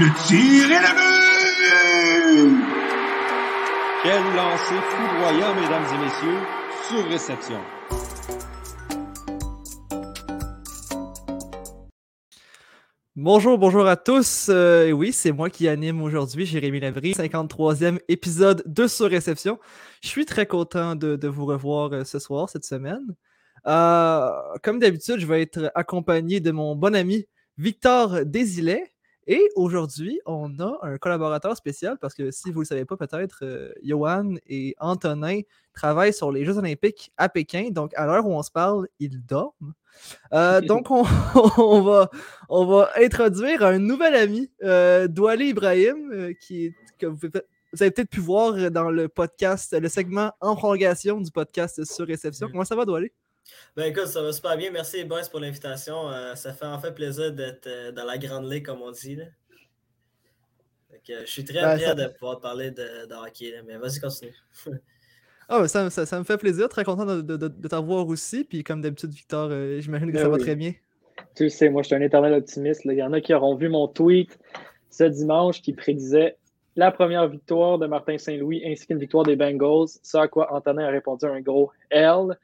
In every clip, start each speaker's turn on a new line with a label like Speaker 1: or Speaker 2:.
Speaker 1: Le tir est le but!
Speaker 2: Quel lancer foudroyant, mesdames et messieurs, sur réception.
Speaker 3: Bonjour, bonjour à tous. Euh, oui, c'est moi qui anime aujourd'hui, Jérémy Lavry, 53e épisode de Sur Réception. Je suis très content de, vous revoir euh, ce soir, cette semaine. Euh, comme d'habitude, je vais être accompagné de mon bon ami Victor Désilet. Et aujourd'hui, on a un collaborateur spécial parce que si vous ne le savez pas, peut-être, euh, Johan et Antonin travaillent sur les Jeux Olympiques à Pékin. Donc, à l'heure où on se parle, ils dorment. Euh, donc, on, va, on va introduire un nouvel ami, euh, Douali Ibrahim, euh, qui que vous, avez peut-être pu voir dans le podcast, le segment en prolongation du podcast sur réception. Mm. Comment ça va, Douali?
Speaker 4: Ben écoute, ça va super bien. Merci boys pour l'invitation. Euh, ça fait en fait plaisir d'être euh, dans la grande ligue, comme on dit. Là. je suis très ben, fier de pouvoir parler de, de hockey, mais vas-y, continue.
Speaker 3: Ah, ça, ça, me fait plaisir, très content de, de, de t'avoir aussi. Puis comme d'habitude, Victor, euh, j'imagine que ben ça va très bien.
Speaker 5: Tu sais, moi je suis un éternel optimiste. Il y en a qui auront vu mon tweet ce dimanche qui prédisait la première victoire de Martin Saint-Louis ainsi qu'une victoire des Bengals. Ce à quoi Antonin a répondu un gros L.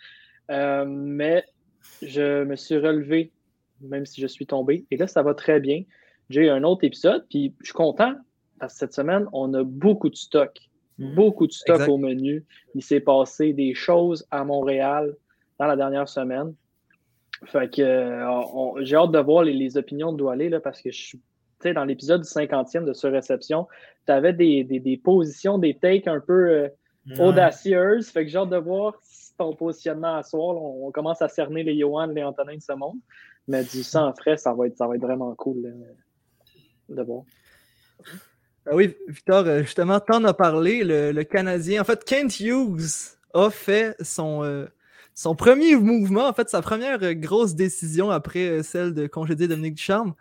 Speaker 5: Euh, mais je me suis relevé, même si je suis tombé. Et là, ça va très bien. J'ai un autre épisode, puis je suis content parce que cette semaine, on a beaucoup de stock. Mhm. Beaucoup de stock au menu. Il s'est passé des choses à Montréal dans la dernière semaine. Fait que euh, j'ai hâte de voir les, opinions de Doualé là, parce que je suis dans l'épisode du 50e de ce réception, tu avais des, des, positions, des takes un peu euh, audacieuses. Fait que j'ai hâte de voir ton positionnement à soir. On, commence à cerner les Johan, les Antonin de ce monde. Mais du sang frais, ça va être, ça va être vraiment cool de voir.
Speaker 3: Ah oui, Victor, euh, justement, t'en as parlé, le, Canadien. En fait, Kent Hughes a fait son, euh, son premier mouvement, en fait, sa première euh, grosse décision après celle de congédier Dominique Ducharme.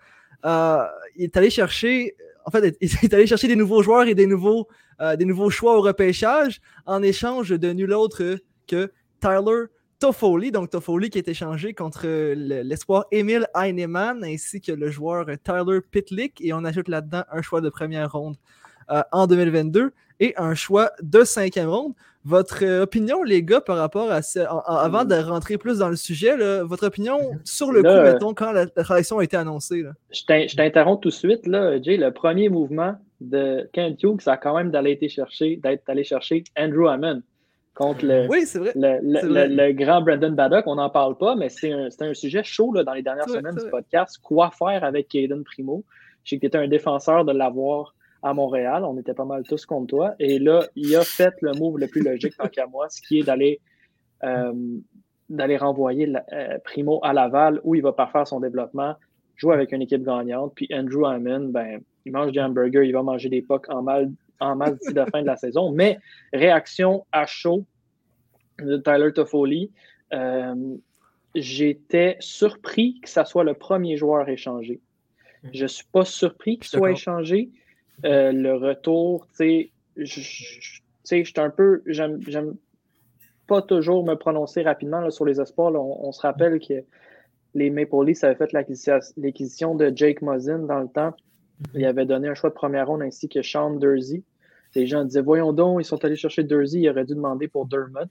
Speaker 3: il est allé chercher, en fait, il est allé chercher des nouveaux joueurs et des nouveaux, des nouveaux choix au repêchage en échange de nul autre que Tyler Toffoli, donc Toffoli qui est échangé contre l'espoir Emile Heinemann ainsi que le joueur Tyler Pitlick et on ajoute là-dedans un choix de première ronde euh, en 2022 et un choix de cinquième ronde. Votre euh, opinion, les gars, par rapport à ça, avant de rentrer plus dans le sujet, votre opinion sur le coup, mettons, quand la, transaction a été annoncée?
Speaker 5: Je t'interromps tout de suite, là, Jay. Le premier mouvement de Kent Hughes, ça a quand même d'aller chercher, d'être allé chercher Andrew Hammond contre le, le, grand Brandon Baddock. On n'en parle pas, mais c'est un, un, sujet chaud là, dans les dernières semaines du podcast. Quoi faire avec Caden Primo? Je sais que tu étais un défenseur de l'avoir à Montréal. On était pas mal tous contre toi. Et là, il a fait le move le plus logique tant qu'à moi, ce qui est d'aller euh, d'aller renvoyer euh, Primo à Laval où il va parfaire son développement, jouer avec une équipe gagnante. Puis Andrew Hammond, ben, il mange des hamburgers, il va manger des pocs en mal en masse d'ici la fin de la saison. Mais réaction à chaud de Tyler Toffoli, euh, j'étais surpris que ça soit le premier joueur échangé. Mhm. Je ne suis pas surpris qu'il soit échangé. Euh, le retour, tu sais, je un peu. J'aime pas toujours me prononcer rapidement sur les espoirs. On, se rappelle que les Maple Leafs avaient fait l'acquisition de Jake Muzzin dans le temps. Il avait donné un choix de première ronde ainsi que Sean Dursey. Les gens disaient Voyons donc, ils sont allés chercher Dursey, ils auraient dû demander pour Dermott.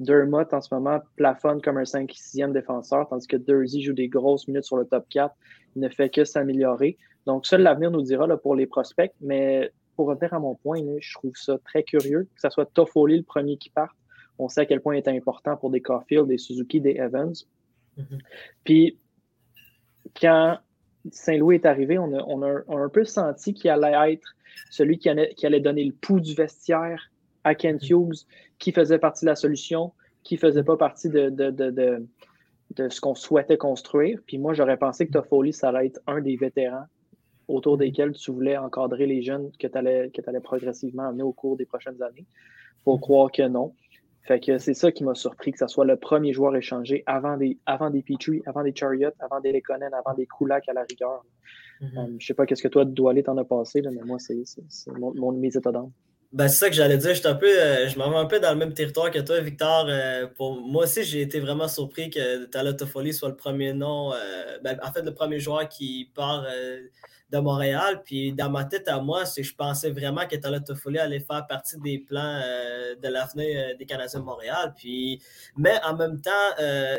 Speaker 5: Dermott, en ce moment, plafonne comme un 5-6e défenseur, tandis que Dursey joue des grosses minutes sur le top 4. Il ne fait que s'améliorer. Donc, seul l'avenir nous dira là, pour les prospects. Mais pour revenir à mon point, je trouve ça très curieux que ce soit Toffoli le premier qui parte. On sait à quel point il est important pour des Caulfield, des Suzuki, des Evans. Mm-hmm. Puis, quand Saint-Louis est arrivé, on a, un peu senti qu'il allait être celui qui allait, donner le pouls du vestiaire à Kent mm-hmm. Hughes, qui faisait partie de la solution, qui ne faisait pas partie de, de, ce qu'on souhaitait construire. Puis moi, j'aurais pensé que Toffoli, ça allait être un des vétérans autour mm-hmm. desquels tu voulais encadrer les jeunes que tu allais, allais, progressivement amener au cours des prochaines années. Pour mm-hmm. croire que non. Fait que c'est ça qui m'a surpris, que ce soit le premier joueur échangé avant des, avant des Petrie, avant des Chariot, avant des Lekonen, avant des Kulak à la rigueur. Mm-hmm. Euh, je sais pas qu'est-ce que toi, Doualé, t'en as passé, mais moi, c'est mon, mes états d'âme.
Speaker 4: Ben, c'est ça que j'allais dire. Je, un peu, euh, je m'en vais un peu dans le même territoire que toi, Victor. Euh, pour moi aussi, j'ai été vraiment surpris que Tala Toffoli soit le premier nom, euh, ben, en fait, le premier joueur qui part de Montréal. Puis dans ma tête à moi, c'est je pensais vraiment que Tala Toffoli allait faire partie des plans de l'avenir des Canadiens de Montréal. Puis, mais en même temps,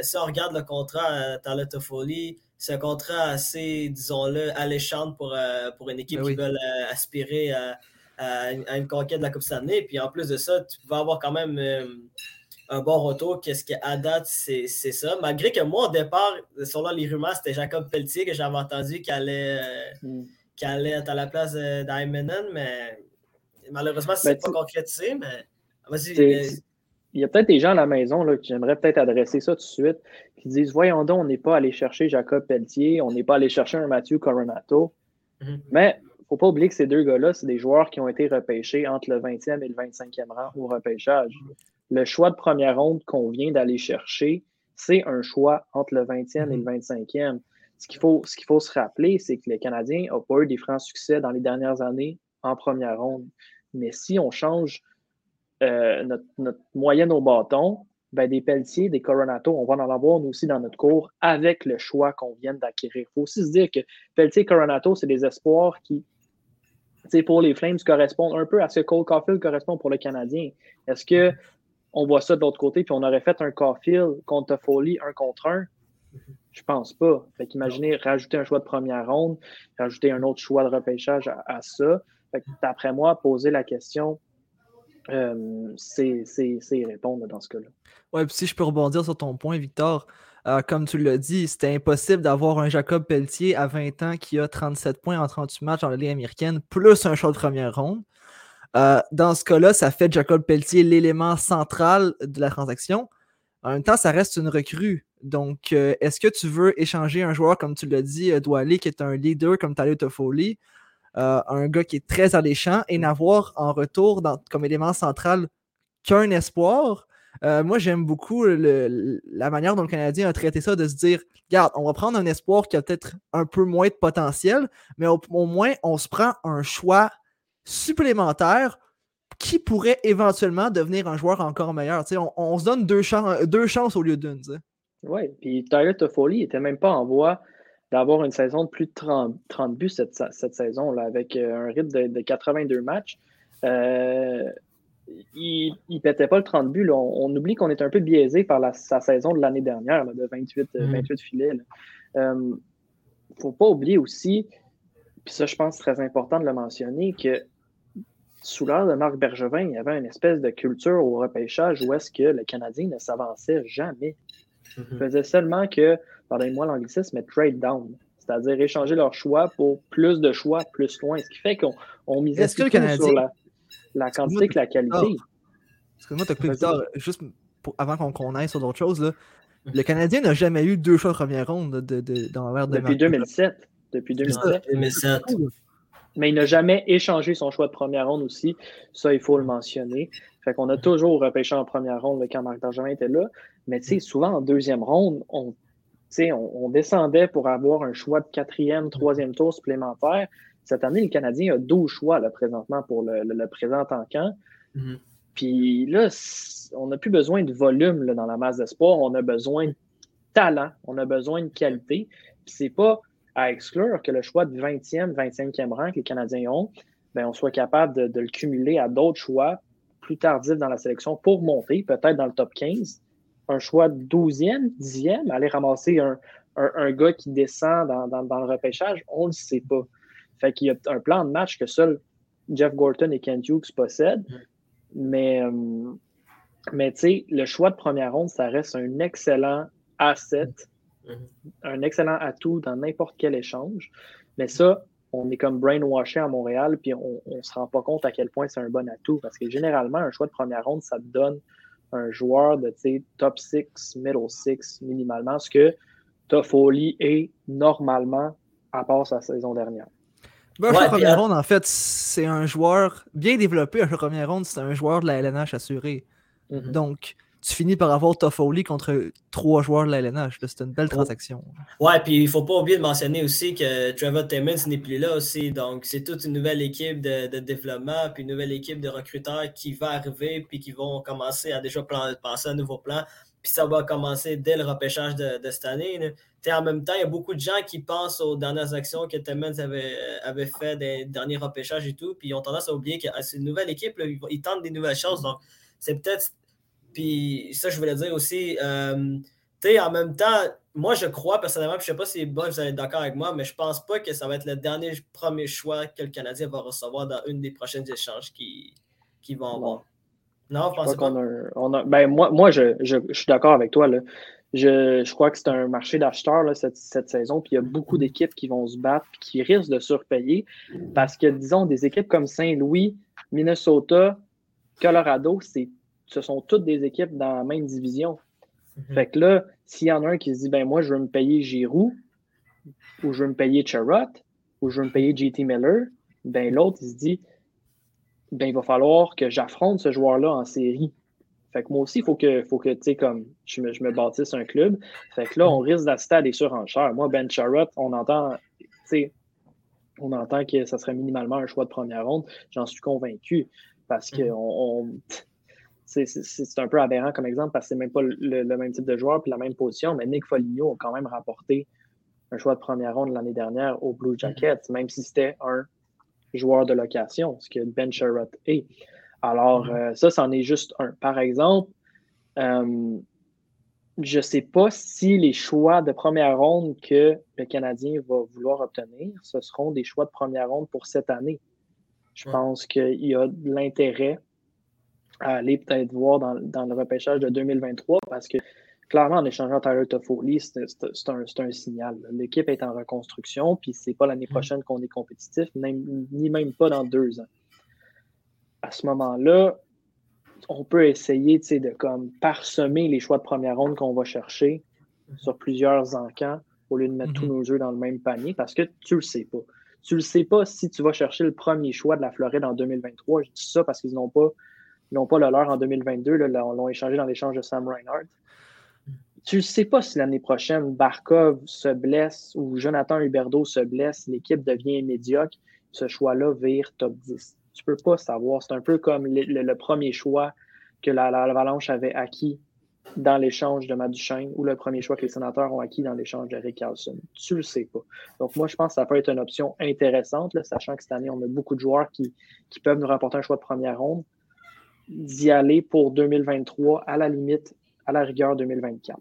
Speaker 4: si on regarde le contrat Tala Toffoli, c'est un contrat assez, disons-le, alléchant pour, pour une équipe ben qui veut aspirer à à, une conquête de la Coupe Stanley. Puis en plus de ça, tu vas avoir quand même euh, un bon retour. Qu'est-ce qu'à date, c'est ça. Malgré que moi, au départ, selon les rumeurs, c'était Jacob Pelletier que j'avais entendu qui allait, euh, mm. allait être à la place d'Aimenen, mais malheureusement, c'est ben, pas concrétisé. Mais vas-y.
Speaker 5: Il y a peut-être des gens à la maison là, qui j'aimerais peut-être adresser ça tout de suite, qui disent Voyons donc, on n'est pas allé chercher Jacob Pelletier, on n'est pas allé chercher un Mathieu Coronato. Mm-hmm. Mais faut pas oublier que ces deux gars-là, c'est des joueurs qui ont été repêchés entre le 20e et le 25e rang au repêchage. Le choix de première ronde qu'on vient d'aller chercher, c'est un choix entre le 20e et le 25e. Ce qu'il faut, ce faut se rappeler, c'est que les Canadiens n'ont pas eu des francs succès dans les dernières années en première ronde. Mais si on change euh, notre, moyenne au bâton, ben des Pelletier, des Coronato, on va en avoir nous aussi dans notre cours avec le choix qu'on vient d'acquérir. Il faut aussi se dire que Pelletier et Coronato, c'est des espoirs qui pour les Flames correspond un peu à ce que Cole Caulfield correspond pour le Canadien. Est-ce que on voit ça de l'autre côté, puis on aurait fait un Caulfield contre Foley un contre un? Je pense pas. Fait qu'imaginez rajouter un choix de première ronde, rajouter un autre choix de repêchage à, ça. d'après moi, poser la question, euh, c'est répondre dans ce cas-là.
Speaker 3: Ouais, puis si je peux rebondir sur ton point, Victor, euh, comme tu l'as dit, c'était impossible d'avoir un Jacob Pelletier à 20 ans qui a 37 points en 38 matchs dans la Ligue américaine, plus un choix de première ronde. Euh, dans ce cas-là, ça fait Jacob Pelletier l'élément central de la transaction. En même temps, ça reste une recrue. Donc, euh, est-ce que tu veux échanger un joueur, comme tu l'as dit, Doualé, qui est un leader comme Tyler Toffoli, un gars qui est très alléchant, et n'avoir en retour comme élément central qu'un espoir euh, moi, j'aime beaucoup la manière dont le Canadien a traité ça, de se dire regarde, on va prendre un espoir qui a peut-être un peu moins de potentiel, mais au, moins, on se prend un choix supplémentaire qui pourrait éventuellement devenir un joueur encore meilleur. On, on, se donne deux, deux chances au lieu d'une.
Speaker 5: Oui, puis Tyler Toffoli n'était même pas en voie d'avoir une saison de plus de 30, 30 buts cette, saison, là, avec euh, un rythme de, de 82 matchs. Euh, il ne pétait pas le 30 buts. On, oublie qu'on est un peu biaisé par sa saison de l'année dernière, de 28, 28 mm. filets. Il ne faut pas oublier aussi, puis ça, je pense très important de le mentionner, que sous l'ère de Marc Bergevin, il y avait une espèce de culture au repêchage où est-ce que le Canadien ne s'avançait jamais. Il mm-hmm. faisait seulement que, pardonnez-moi l'anglicisme, mais trade down. C'est-à-dire échanger leur choix pour plus de choix, plus loin. Ce qui fait qu'on misait sur la la quantité que la qualité.
Speaker 3: Excuse-moi, tu as plus tard, juste avant qu'on aille sur d'autres choses, là, le Canadien n'a jamais eu deux choix de première ronde de, de, dans l'ère de
Speaker 5: Depuis 2007. Depuis 2007. Mais il n'a jamais échangé son choix de première ronde aussi. Ça, il faut le mentionner. Fait qu'on a toujours repêché en première ronde quand Marc Bergevin était là. Mais tu sais, souvent en deuxième ronde, on, on, on descendait pour avoir un choix de quatrième, troisième tour supplémentaire. Cette année, le Canadien a 12 choix là, présentement pour le, le, présent en camp. Mhm. Puis là, on n'a plus besoin de volume là, dans la masse de sport, on a besoin de talent, on a besoin de qualité. Puis c'est pas à exclure que le choix de 20e, 25e rang que les Canadiens ont, ben, on soit capable de, le cumuler à d'autres choix plus tardifs dans la sélection pour monter, peut-être dans le top 15. Un choix de 12e, 10e, aller ramasser un, un, gars qui descend dans, dans, dans, le repêchage, on ne le sait pas. Fait qu'il y a un plan de match que seul Jeff Gorton et Kent Hughes possèdent. Mais, euh, mais tu sais, le choix de première ronde, ça reste un excellent asset, un excellent atout dans n'importe quel échange. Mais ça, on est comme brainwashé à Montréal, puis on ne se rend pas compte à quel point c'est un bon atout. Parce que généralement, un choix de première ronde, ça te donne un joueur de top 6, middle 6 minimalement, ce que Toffoli est normalement à part sa saison dernière.
Speaker 3: Ben, première ronde, en fait, c'est un joueur bien développé. Un première ronde, c'est un joueur de la LNH assuré. Mm-hmm. Donc, tu finis par avoir Toffoli contre trois joueurs de la LNH. C'est une belle transaction.
Speaker 4: Ouais, puis il faut pas oublier de mentionner aussi que Trevor Timmons n'est plus là aussi. Donc, c'est toute une nouvelle équipe de, développement, puis une nouvelle équipe de recruteurs qui va arriver, puis qui vont commencer à déjà penser à un nouveau plan. Puis ça va commencer dès le repêchage de, cette année. En même temps, il y a beaucoup de gens qui pensent aux dernières actions que Timmons avait, avait fait des derniers repêchages et tout, puis ils ont tendance à oublier que ah, c'est une nouvelle équipe, ils tentent des nouvelles choses. Donc, c'est peut-être puis ça, je voulais dire aussi, euh, tu sais, en même temps, moi, je crois personnellement, puis je sais pas si bon, vous allez être d'accord avec moi, mais je pense pas que ça va être le dernier premier choix que le Canadien va recevoir dans une des prochaines échanges qui, qui vont avoir. Non,
Speaker 5: je pense pas. ben, moi, moi je, je, suis d'accord avec toi. Là. Je, je, crois que c'est un marché d'acheteurs cette, cette, saison, puis il y a beaucoup d'équipes qui vont se battre, qui risquent de surpayer, parce que, disons, des équipes comme Saint-Louis, Minnesota, Colorado, c'est ce sont toutes des équipes dans la même division. Mhm. Fait que là, s'il y en a un qui se dit, ben moi, je veux me payer Giroud, ou je veux me payer Charrot, ou je veux me payer JT Miller, ben l'autre, il se dit, ben il va falloir que j'affronte ce joueur-là en série. Fait que moi aussi, il faut que, faut que tu sais, comme je me, je me bâtisse un club. Fait que là, on risque d'assister à des surenchères. Moi, Ben Charrot, on entend, tu sais, on entend que ça serait minimalement un choix de première ronde. J'en suis convaincu. Parce que mhm. on, c'est un peu aberrant comme exemple parce que c'est même pas le, même type de joueur puis la même position, mais Nick Foligno a quand même rapporté un choix de première ronde l'année dernière au Blue Jackets, même si c'était un joueur de location, ce que Ben Sherrod est. Alors, mm-hmm. euh, ça, c'en est juste un. Par exemple, euh, je ne sais pas si les choix de première ronde que le Canadien va vouloir obtenir, ce seront des choix de première ronde pour cette année. Je pense qu'il y a de l'intérêt à aller peut-être voir dans, dans, le repêchage de 2023 parce que clairement, en échangeant Tyler Toffoli, c'est un, un, signal. L'équipe est en reconstruction, puis c'est pas l'année mm. prochaine qu'on est compétitif, ni même pas dans deux ans. À ce moment-là, on peut essayer de comme parsemer les choix de première ronde qu'on va chercher sur plusieurs encans au lieu de mettre tous mm-hmm. nos jeux dans le même panier parce que tu le sais pas. Tu le sais pas si tu vas chercher le premier choix de la Floride en 2023. Je dis ça parce qu'ils n'ont pas ils n'ont pas le leur en 2022. Là, on l'ont échangé dans l'échange de Sam Reinhardt. Tu ne sais pas si l'année prochaine, Barkov se blesse ou Jonathan Huberdeau se blesse, l'équipe devient médiocre, ce choix-là vire top 10. Tu ne peux pas savoir. C'est un peu comme le, premier choix que l'Avalanche avait acquis dans l'échange de Maduchene ou le premier choix que les sénateurs ont acquis dans l'échange de Rick Carlson. Tu le sais pas. Donc, moi, je pense que ça peut être une option intéressante, sachant que cette année, on a beaucoup de joueurs qui, qui peuvent nous rapporter un choix de première ronde d'y aller pour 2023, à la limite, à la rigueur 2024.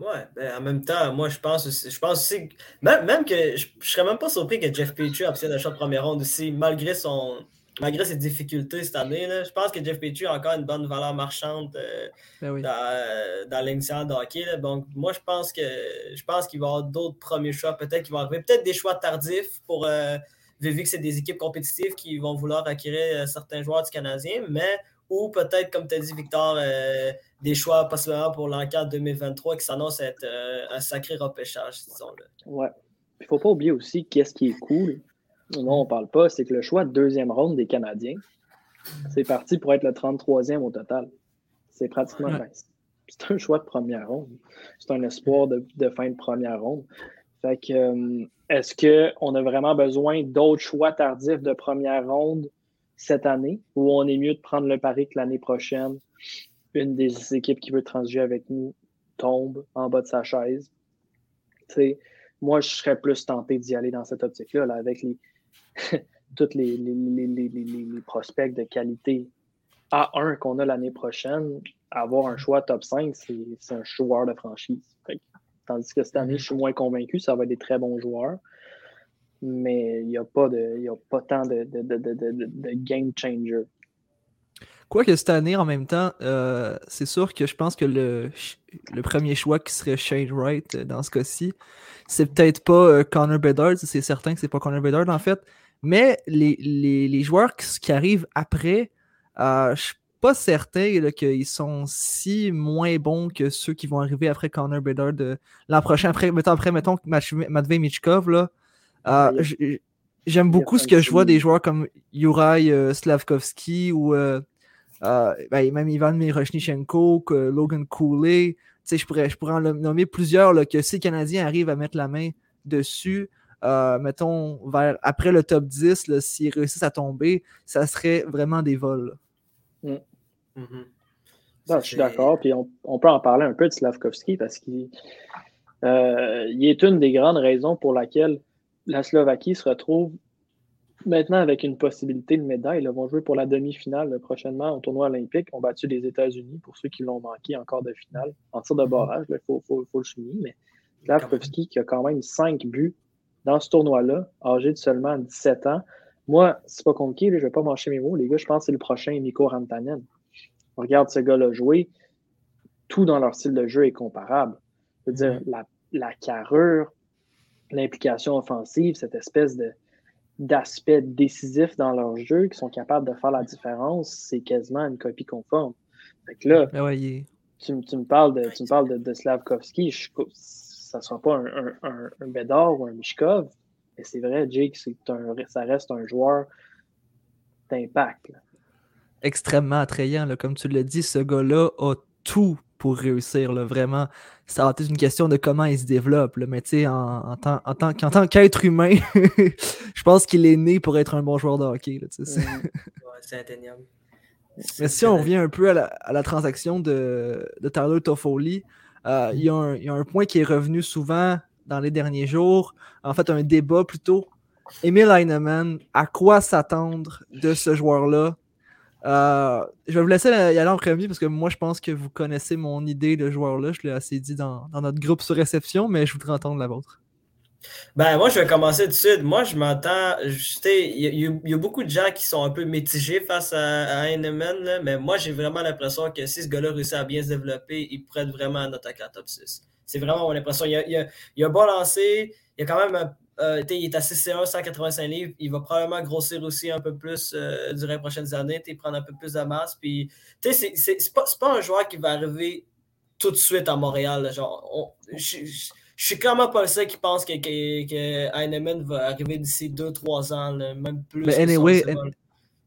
Speaker 4: Ouais, ben en même temps, moi je pense aussi, je pense aussi même, même que je, ne serais même pas surpris que Jeff Petrie obtienne un choix de première ronde aussi, malgré son malgré ses difficultés cette année. Là, je pense que Jeff Petrie a encore une bonne valeur marchande euh, ben dans, dans l'initial de hockey. Donc moi je pense que je pense qu'il va y avoir d'autres premiers choix, peut-être qu'il va arriver, peut-être des choix tardifs pour euh, vu que c'est des équipes compétitives qui vont vouloir acquérir euh, certains joueurs du Canadien, mais ou peut-être, comme tu as dit, Victor, euh, des choix possiblement pour l'encadre 2023 qui s'annonce être euh, un sacré repêchage, disons-le.
Speaker 5: Ouais. Il ne faut pas oublier aussi qu'est-ce qui est cool. Non, on ne parle pas, c'est que le choix de deuxième ronde des Canadiens, c'est parti pour être le 33e au total. C'est pratiquement C'est un choix de première ronde. C'est un espoir de, de, fin de première ronde. Fait que, euh, est-ce qu'on a vraiment besoin d'autres choix tardifs de première ronde cette année ou on est mieux de prendre le pari que l'année prochaine, une des équipes qui veut transiger avec nous tombe en bas de sa chaise? moi, je serais plus tenté d'y aller dans cette optique-là, avec tous les, les, prospects de qualité A1 qu'on a l'année prochaine. Avoir un choix top 5, c'est un joueur de franchise. Tandis que cette année, je suis moins convaincu. Ça va être des très bons joueurs. Mais il n'y a, pas de, a pas tant de, game changer.
Speaker 3: Quoique cette année, en même temps, euh, c'est sûr que je pense que le, le, premier choix qui serait Shane Wright euh, dans ce cas-ci, c'est peut-être pas euh, Connor Bedard, c'est certain que c'est pas Connor Bedard en fait, mais les, les, joueurs qui, arrivent après, je pas certain qu'ils sont si moins bons que ceux qui vont arriver après Connor Bedard l'an prochain. Après, mettons, après, mettons Matvey Michkov, là. Euh, j'aime beaucoup ce que je vois des joueurs comme Juraj euh, Slavkovski ou, euh, Euh, ben, même Ivan Miroshnichenko, Logan Cooley. Je pourrais, je pourrais en nommer plusieurs là, que si les Canadiens arrivent à mettre la main dessus, euh, mettons, vers, après le top 10, s'ils réussissent à tomber, ça serait vraiment des vols.
Speaker 5: Mm. Mm-hmm. je suis d'accord. Puis on, peut en parler un peu de Slavkovski parce qu'il euh, est une des grandes raisons pour laquelle la Slovaquie se retrouve maintenant avec une possibilité de médaille. Ils vont jouer pour la demi-finale prochainement au tournoi olympique. On battu les États-Unis pour ceux qui l'ont manqué encore de finale en tir de barrage. Il faut, le souligner. Mais Slavkovski qui a quand même cinq buts dans ce tournoi-là, âgé de seulement 17 ans. Moi, c'est pas compliqué, je ne vais pas marcher mes mots. Les gars, je pense que c'est le prochain Nico Rantanen. On regarde ce gars-là jouer. Tout dans leur style de jeu est comparable. Je veux dire, la, la carrure, l'implication offensive, cette espèce de, d'aspect décisif dans leur jeu, qui sont capables de faire la différence, c'est quasiment une copie conforme. Fait là,
Speaker 3: ben
Speaker 5: tu, me parles de, tu me parles de, de Slavkovski, je, ça ne sera pas un, un, un, Bédard ou un Mishkov, mais c'est vrai, Jake, un, ça reste un joueur d'impact.
Speaker 3: Extrêmement attrayant, là. comme tu l'as dit, ce gars-là a tout pour réussir. Là, vraiment, ça va être une question de comment il se développe. mais tu sais, en, en, tant, en, tant, qu'être humain, je pense qu'il est né pour être un bon joueur de hockey.
Speaker 4: c'est indéniable.
Speaker 3: Mais si on revient un peu à la, transaction de, de Tyler Toffoli, euh, il, y a un, point qui est revenu souvent dans les derniers jours, en fait un débat plutôt. Emil Heinemann, à quoi s'attendre de ce joueur-là? Euh, je vais vous laisser y aller en premier parce que moi je pense que vous connaissez mon idée de joueur-là. Je l'ai assez dit dans, notre groupe sur réception, mais je voudrais entendre la vôtre.
Speaker 4: Ben, moi, je vais commencer tout de suite. Moi, je m'entends. Il y, a beaucoup de gens qui sont un peu mitigés face à, Heinemann, mais moi, j'ai vraiment l'impression que si ce gars-là réussit à bien se développer, il pourrait vraiment un attaquant top 6. C'est vraiment mon impression. Il a, il, a, bon lancé. Il a quand même. Euh, il est à 6 185 livres. Il va probablement grossir aussi un peu plus euh, durant les prochaines années. Prendre un peu plus de masse. Puis, c'est pas, pas un joueur qui va arriver tout de suite à Montréal. Genre, je suis clairement pas le seul qui pense que, que, Heinemann va arriver d'ici 2-3 ans, même plus.
Speaker 3: Mais anyway,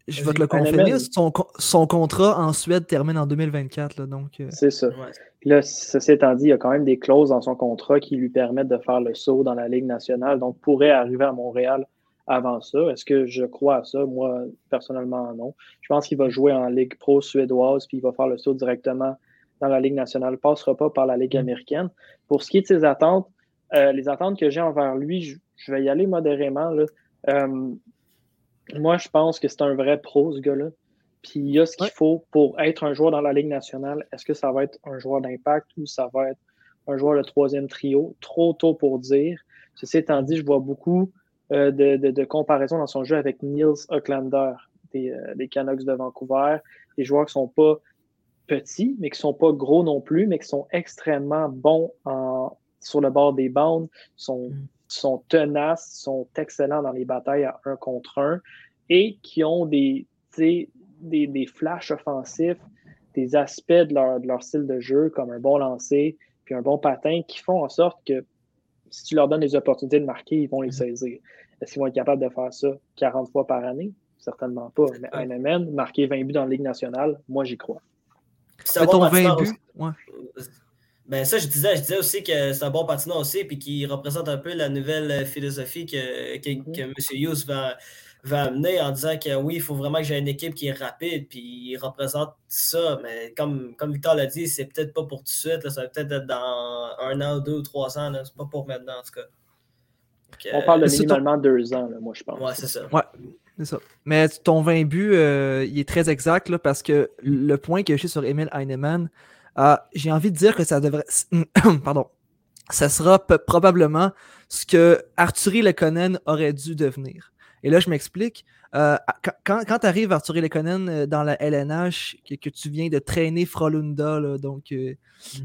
Speaker 3: je vais te le confirmer. Son, son, contrat en Suède termine en 2024. donc,
Speaker 5: euh. C'est ça. Là, ceci étant dit, il y a quand même des clauses dans son contrat qui lui permettent de faire le saut dans la Ligue nationale. Donc, pourrait arriver à Montréal avant ça. Est-ce que je crois à ça? Moi, personnellement, non. Je pense qu'il va jouer en Ligue pro suédoise, puis il va faire le saut directement dans la Ligue nationale, ne passera pas par la Ligue américaine. Pour ce qui est de ses attentes, euh, les attentes que j'ai envers lui, je, vais y aller modérément. Euh, moi, je pense que c'est un vrai pro, ce gars-là. Puis il y a ce qu'il faut pour être un joueur dans la Ligue nationale. Est-ce que ça va être un joueur d'impact ou ça va être un joueur de troisième trio? Trop tôt pour dire. Ceci étant dit, je vois beaucoup euh, de, comparaisons dans son jeu avec Niels Ocklander des, des Canucks de Vancouver, des joueurs qui ne sont pas petits, mais qui ne sont pas gros non plus, mais qui sont extrêmement bons en, sur le bord des bandes, sont, mm. sont tenaces, sont excellents dans les batailles à un contre un et qui ont des, des, des flashs offensifs, des aspects de leur, de leur, style de jeu, comme un bon lancer, puis un bon patin, qui font en sorte que si tu leur donnes des opportunités de marquer, ils vont les mm. saisir. Est-ce qu'ils vont être capables de faire ça 40 fois par année? Certainement pas. Mais Heinemann, marquer 20 buts dans la Ligue nationale, moi j'y crois.
Speaker 3: C'est ton 20 buts. Ouais.
Speaker 4: Ben ça, je disais, je disais aussi que c'est un bon patineur aussi, puis qui représente un peu la nouvelle philosophie que, que, mm-hmm. que M. Hughes va, va amener en disant que oui, il faut vraiment que j'ai une équipe qui est rapide, puis il représente ça. Mais comme, comme Victor l'a dit, c'est peut-être pas pour tout de suite, ça va peut-être être dans un an, deux ou trois ans, c'est pas pour maintenant en tout cas.
Speaker 5: On parle de minimalement deux ans, moi je pense.
Speaker 4: Ouais, c'est ça.
Speaker 3: Ouais. C'est ça. Mais ton 20 buts, euh, il est très exact là, parce que le point que j'ai sur Emil Heinemann, euh, j'ai envie de dire que ça devrait. Pardon. Ça sera probablement ce que Arthurie Lekonen aurait dû devenir. Et là, je m'explique. Euh, quand, quand tu arrives Arthurie Lekonen euh, dans la LNH, que, tu viens de traîner Frolunda, donc mm.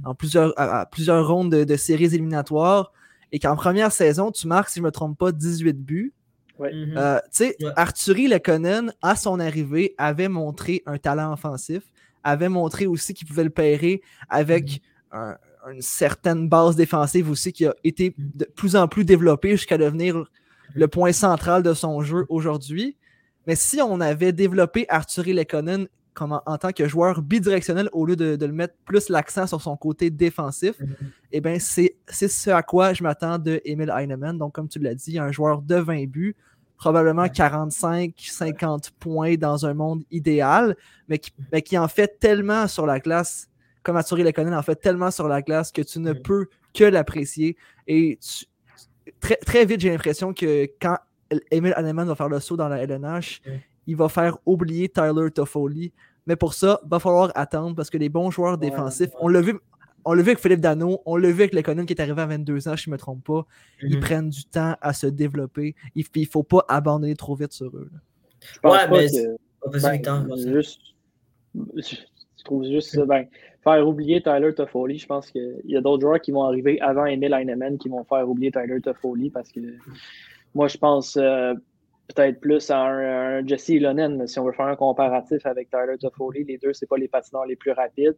Speaker 3: en plusieurs, à, plusieurs rondes de, séries éliminatoires, et qu'en première saison, tu marques, si je ne me trompe pas, 18 buts.
Speaker 5: Ouais.
Speaker 3: Mm-hmm. tu sais, Arthurie Lekonen, à son arrivée, avait montré un talent offensif avait montré aussi qu'il pouvait le pairer avec mhm. une certaine base défensive aussi qui a été mhm. de plus en plus développée jusqu'à devenir le point central de son jeu aujourd'hui. Mais si on avait développé Arthur Lekonen comme en, tant que joueur bidirectionnel au lieu de, le mettre plus l'accent sur son côté défensif. Mm-hmm. Eh bien, c'est ce à quoi je m'attends de Emil Heinemann. Donc, comme tu l'as dit, un joueur de 20 buts, probablement 45-50 points dans un monde idéal, mais qui, mais qui, en fait tellement sur la glace, comme Aturi Lekonen en fait tellement sur la glace que tu ne peux que l'apprécier. Et très, très vite, j'ai l'impression que quand Emil Heinemann va faire le saut dans la LNH, il va faire oublier Tyler Toffoli. Mais pour ça, il va falloir attendre parce que les bons joueurs défensifs, on l'a vu, on l'a vu avec Philippe Dano, on l'a vu avec l'économie qui est arrivé à 22 ans, si je ne me trompe pas. Ils mhm. prennent du temps à se développer. Il ne faut pas abandonner trop vite sur eux.
Speaker 5: ouais, mais. Ben, juste, je trouve juste ça. Ben, faire oublier Tyler Toffoli, je pense qu'il y a d'autres joueurs qui vont arriver avant Emil Heinemann qui vont faire oublier Tyler Toffoli parce que moi, je pense euh, peut-être plus à un, Jesse Ilonen, si on veut faire un comparatif avec Tyler Toffoli. Les deux, ce pas les patineurs les plus rapides.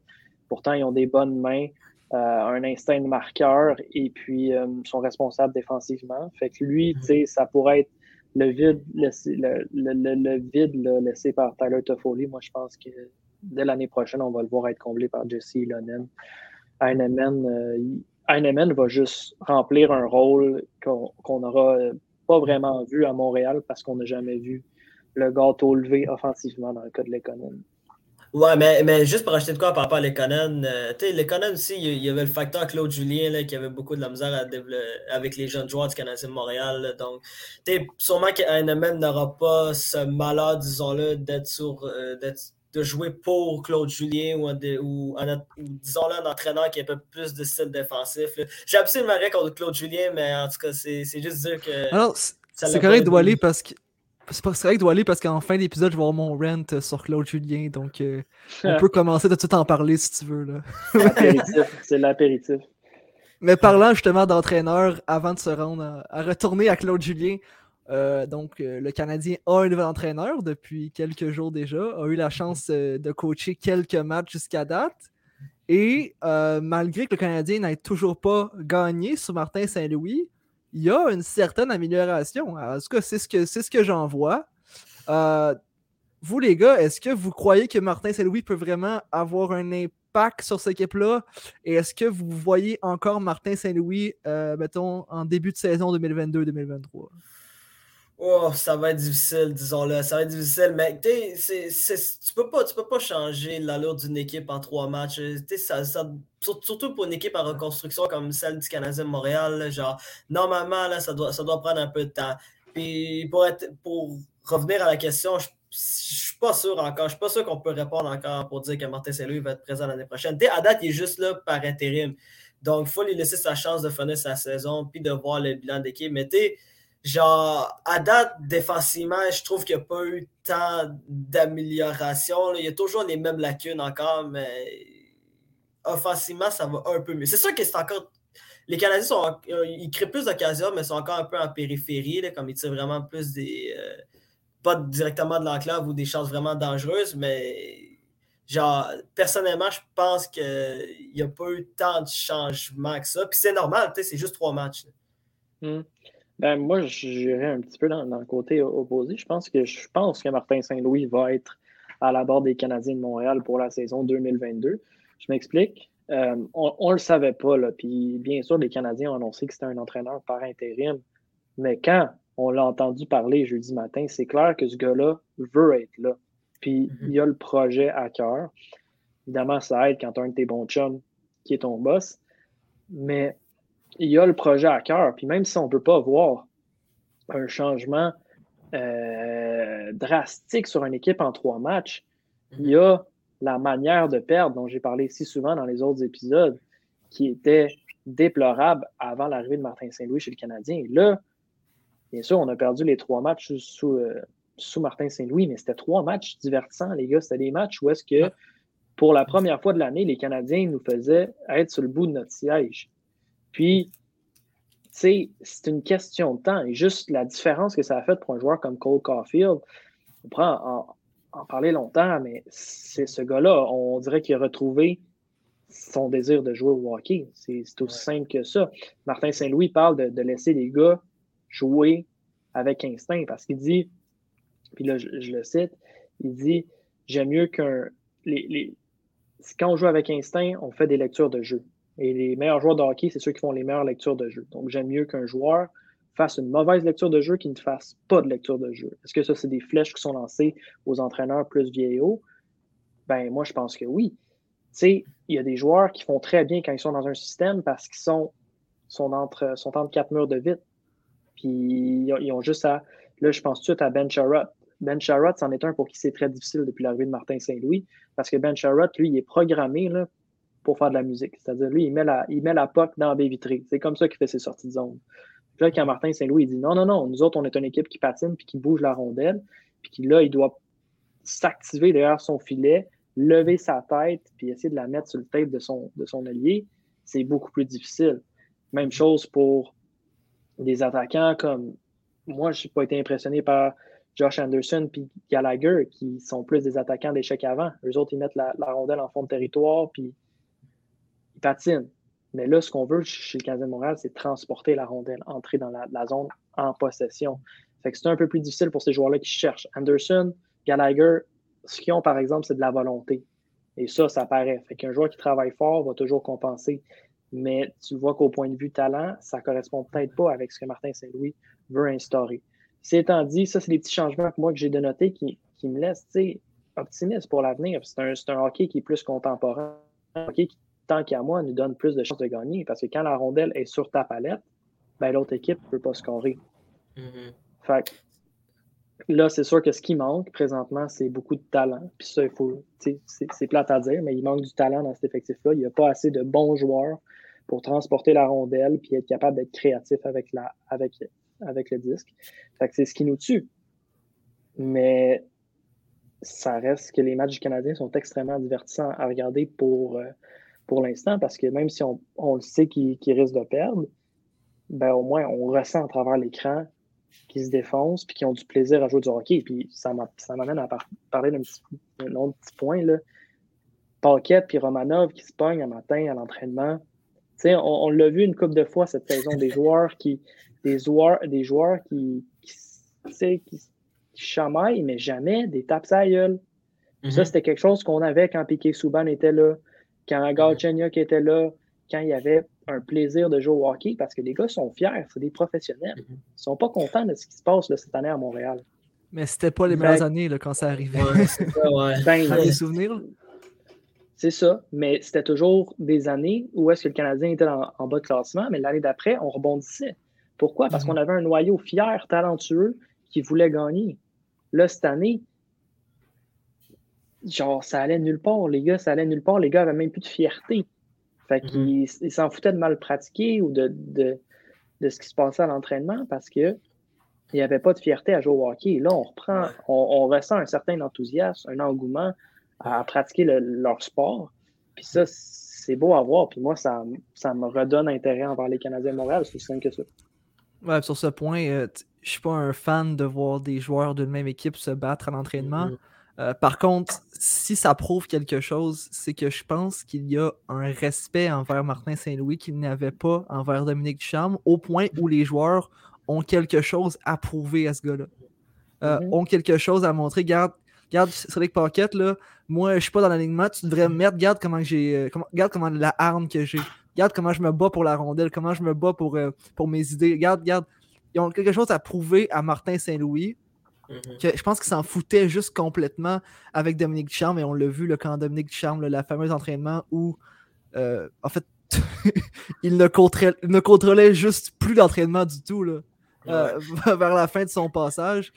Speaker 5: Pourtant, ils ont des bonnes mains, euh, un instinct de marqueur et puis euh, sont responsables défensivement. Fait que lui, ça pourrait être le vide, laissé, le, le, vide laissé par Tyler Toffoli. Moi, je pense que dès l'année prochaine, on va le voir être comblé par Jesse Ilonen. Heinemann, euh, va juste remplir un rôle qu'on n'aura pas vraiment vu à Montréal parce qu'on n'a jamais vu le gâteau levé offensivement dans le cas de l'économie.
Speaker 4: Ouais, mais, mais juste pour acheter de quoi par rapport à l'Econen, euh, tu sais, l'Econen aussi, il y avait le facteur Claude Julien là, qui avait beaucoup de la misère à avec les jeunes joueurs du Canadien de Montréal. donc, tu sais, sûrement qu'un n'aura pas ce malheur, disons-le, d'être sur. Euh, de jouer pour Claude Julien ou, ou, disons-le un entraîneur qui a un peu plus de style défensif. J'ai absolument rien contre Claude Julien, mais en tout cas, c'est juste dire que.
Speaker 3: Alors, c'est correct de aller parce que c'est pas correct doit aller parce qu'en fin d'épisode, je vais avoir mon rent euh, sur Claude Julien. Donc, euh, on peut commencer de tout en parler si tu veux.
Speaker 5: C'est l'apéritif.
Speaker 3: Mais parlant justement d'entraîneur, avant de se rendre à, retourner à Claude Julien, euh, donc le Canadien a un nouvel entraîneur depuis quelques jours déjà, a eu la chance de coacher quelques matchs jusqu'à date. Et malgré que le Canadien n'ait toujours pas gagné sur Martin Saint-Louis, il y a une certaine amélioration. En tout cas, c'est ce que, ce que j'en vois. Euh, vous, les gars, est-ce que vous croyez que Martin Saint-Louis peut vraiment avoir un impact sur cette équipe-là? Et est-ce que vous voyez encore Martin Saint-Louis, euh, mettons, en début de saison 2022-2023?
Speaker 4: Oh, ça va être difficile, disons-le. Ça va être difficile, mais tu peux pas, tu peux pas changer l'allure d'une équipe en trois matchs. Ça, surtout pour une équipe en reconstruction comme celle du Canadien Montréal. genre, normalement, là, ça, doit, ça doit prendre un peu de temps. Puis pour, être, pour revenir à la question, je, je suis pas sûr encore. Je suis pas sûr qu'on peut répondre encore pour dire que Martin Saint-Louis va être présent l'année prochaine. à date, il est juste là par intérim. Donc, il faut lui laisser sa chance de finir sa saison puis de voir le bilan d'équipe. Mais tu genre, à date, défensivement, je trouve qu'il n'y a pas eu tant d'amélioration. Il y a toujours les mêmes lacunes encore, mais offensivement, ça va un peu mieux. C'est sûr que c'est encore. Les Canadiens sont, ils créent plus d'occasions, mais sont encore un peu en périphérie, comme ils tirent vraiment plus des. Euh, pas directement de l'enclave ou des chances vraiment dangereuses, mais genre, personnellement, je pense qu'il n'y a pas eu tant de changements que ça. Puis c'est normal, c'est juste trois matchs.
Speaker 5: Ben, moi, j'irais un petit peu dans, le côté opposé. Je pense que je pense que Martin Saint-Louis va être à la barre des Canadiens de Montréal pour la saison 2022. Je m'explique. Euh, on ne le savait pas, là. Puis bien sûr, les Canadiens ont annoncé que c'était un entraîneur par intérim. Mais quand on l'a entendu parler jeudi matin, c'est clair que ce gars-là veut être là. Puis mm-hmm. il a le projet à cœur. Évidemment, ça aide quand tu as un de tes bons chums qui est ton boss. Mais il y a le projet à cœur. Puis même si on ne peut pas voir un changement euh, drastique sur une équipe en trois matchs, il y a la manière de perdre dont j'ai parlé si souvent dans les autres épisodes, qui était déplorable avant l'arrivée de Martin Saint-Louis chez le Canadien. là, bien sûr, on a perdu les trois matchs sous, euh, sous Martin Saint-Louis, mais c'était trois matchs divertissants, les gars. C'était des matchs où est-ce que, pour la première fois de l'année, les Canadiens nous faisaient être sur le bout de notre siège. Puis, c'est une question de temps. Et juste la différence que ça a fait pour un joueur comme Cole Caulfield, on prend en, parler longtemps, mais c'est ce gars-là, on dirait qu'il a retrouvé son désir de jouer au hockey. C'est aussi simple que ça. Martin Saint-Louis parle de, laisser les gars jouer avec instinct parce qu'il dit, puis là, je, le cite, il dit j'aime mieux qu'un. Les, Quand on joue avec instinct, on fait des lectures de jeu. Et les meilleurs joueurs de hockey, c'est ceux qui font les meilleures lectures de jeu. Donc, j'aime mieux qu'un joueur fasse une mauvaise lecture de jeu qu'il ne fasse pas de lecture de jeu. Est-ce que ça, c'est des flèches qui sont lancées aux entraîneurs plus vieillots? Ben, moi, je pense que oui. Tu sais, il y a des joueurs qui font très bien quand ils sont dans un système parce qu'ils sont, entre, sont entre quatre murs de vite. Puis, ils ont, juste à. Là, je pense tout de suite à Ben Charrot. Ben Charrot, c'en est un pour qui c'est très difficile depuis l'arrivée de Martin Saint-Louis parce que Ben Charrot, lui, il est programmé là, pour faire de la musique. C'est-à-dire, lui, il met la, il la POC dans la baie vitrée. C'est comme ça qu'il fait ses sorties de zone. Puis là, quand Martin Saint-Louis dit non, non, non, nous autres, on est une équipe qui patine puis qui bouge la rondelle, puis qui, là, il doit s'activer derrière son filet, lever sa tête, puis essayer de la mettre sur le tête de son, allié, c'est beaucoup plus difficile. Même chose pour des attaquants comme moi, je n'ai pas été impressionné par Josh Anderson puis Gallagher, qui sont plus des attaquants d'échecs avant. Eux autres, ils mettent la, la, rondelle en fond de territoire, puis patine. Mais là, ce qu'on veut chez le Canadien de Montréal, c'est transporter la rondelle, entrer dans la, zone en possession. Que c'est un peu plus difficile pour ces joueurs-là qui cherchent. Anderson, Gallagher, ce qu'ils ont, par exemple, c'est de la volonté. Et ça, ça paraît. Fait qu'un joueur qui travaille fort va toujours compenser. Mais tu vois qu'au point de vue talent, ça correspond peut-être pas avec ce que Martin Saint-Louis veut instaurer. C'est étant dit, ça, c'est des petits changements que moi que j'ai dénotés qui, qui me laissent optimiste pour l'avenir. C'est un, un, hockey qui est plus contemporain, un hockey qui tant qu'à moi, nous donne plus de chances de gagner. Parce que quand la rondelle est sur ta palette, ben, l'autre équipe ne peut pas scorer. Mm-hmm. Fait là, c'est sûr que ce qui manque présentement, c'est beaucoup de talent. Puis ça, il faut. C'est plate à dire, mais il manque du talent dans cet effectif-là. Il n'y a pas assez de bons joueurs pour transporter la rondelle puis être capable d'être créatif avec, la, avec, avec le disque. Fait que c'est ce qui nous tue. Mais ça reste que les matchs du Canadien sont extrêmement divertissants à regarder pour, euh, pour l'instant, parce que même si on, on le sait qu'il risque de perdre, ben au moins on ressent à travers l'écran qu'ils se défoncent puis qu'ils ont du plaisir à jouer du hockey. Puis ça m'amène à parler d'un petit, autre petit point. Là. Paquette puis Romanov qui se pognent un matin à l'entraînement. On, on l'a vu une couple de fois cette saison, des joueurs qui. Des joueurs, des joueurs qui, qui, qui, chamaillent, mais jamais des tapes à gueule. Ça, mm-hmm. c'était quelque chose qu'on avait quand Piquet Souban était là quand qui était là, quand il y avait un plaisir de jouer au hockey, parce que les gars sont fiers, c'est des professionnels. Mhm. Ils ne sont pas contents de ce qui se passe cette année à Montréal.
Speaker 3: Mais c'était pas les meilleures années là, quand ça arrivait. c'est ça, ouais.
Speaker 5: Ben, souvenirs? C'est ça, mais c'était toujours des années où est-ce que le Canadien était en, bas de classement, mais l'année d'après, on rebondissait. Pourquoi? Parce mhm. qu'on avait un noyau fier, talentueux, qui voulait gagner. Là, cette année, genre, ça allait nulle part, les gars, ça allait nulle part. Les gars avaient même plus de fierté. Fait qu'ils mm-hmm. s'en foutaient de mal pratiquer ou de, de, de ce qui se passait à l'entraînement parce que il n'y avait pas de fierté à jouer au hockey. Là, on reprend, on, ressent un certain enthousiasme, un engouement à pratiquer leur sport. Puis ça, c'est beau à voir. Puis moi, ça, ça me redonne intérêt envers les Canadiens de Montréal. C'est simple que ça.
Speaker 3: Ouais, sur ce point, je euh, je suis pas un fan de voir des joueurs d'une même équipe se battre à l'entraînement. Mm-hmm. Euh, par contre, si ça prouve quelque chose, c'est que je pense qu'il y a un respect envers Martin Saint-Louis qu'il n'avait pas envers Dominique Ducharme, au point où les joueurs ont quelque chose à prouver à ce gars-là. Euh, mhm. Ont quelque chose à montrer. Garde, garde Cédric Paquette, là, moi, je suis pas dans l'alignement, tu devrais me mettre, garde comment j'ai. Euh, comment la arme que j'ai. Garde comment je me bats pour la rondelle, comment je me bats pour, pour mes idées. Garde, garde. Ils ont quelque chose à prouver à Martin Saint-Louis Mhm. je pense qu'il s'en foutait juste complètement avec Dominique Ducharme, et on l'a vu quand Dominique Ducharme, la fameuse entraînement où, euh, en fait, il, ne contrôlait, ne contrôlait juste plus l'entraînement du tout là, euh, vers la fin de son passage.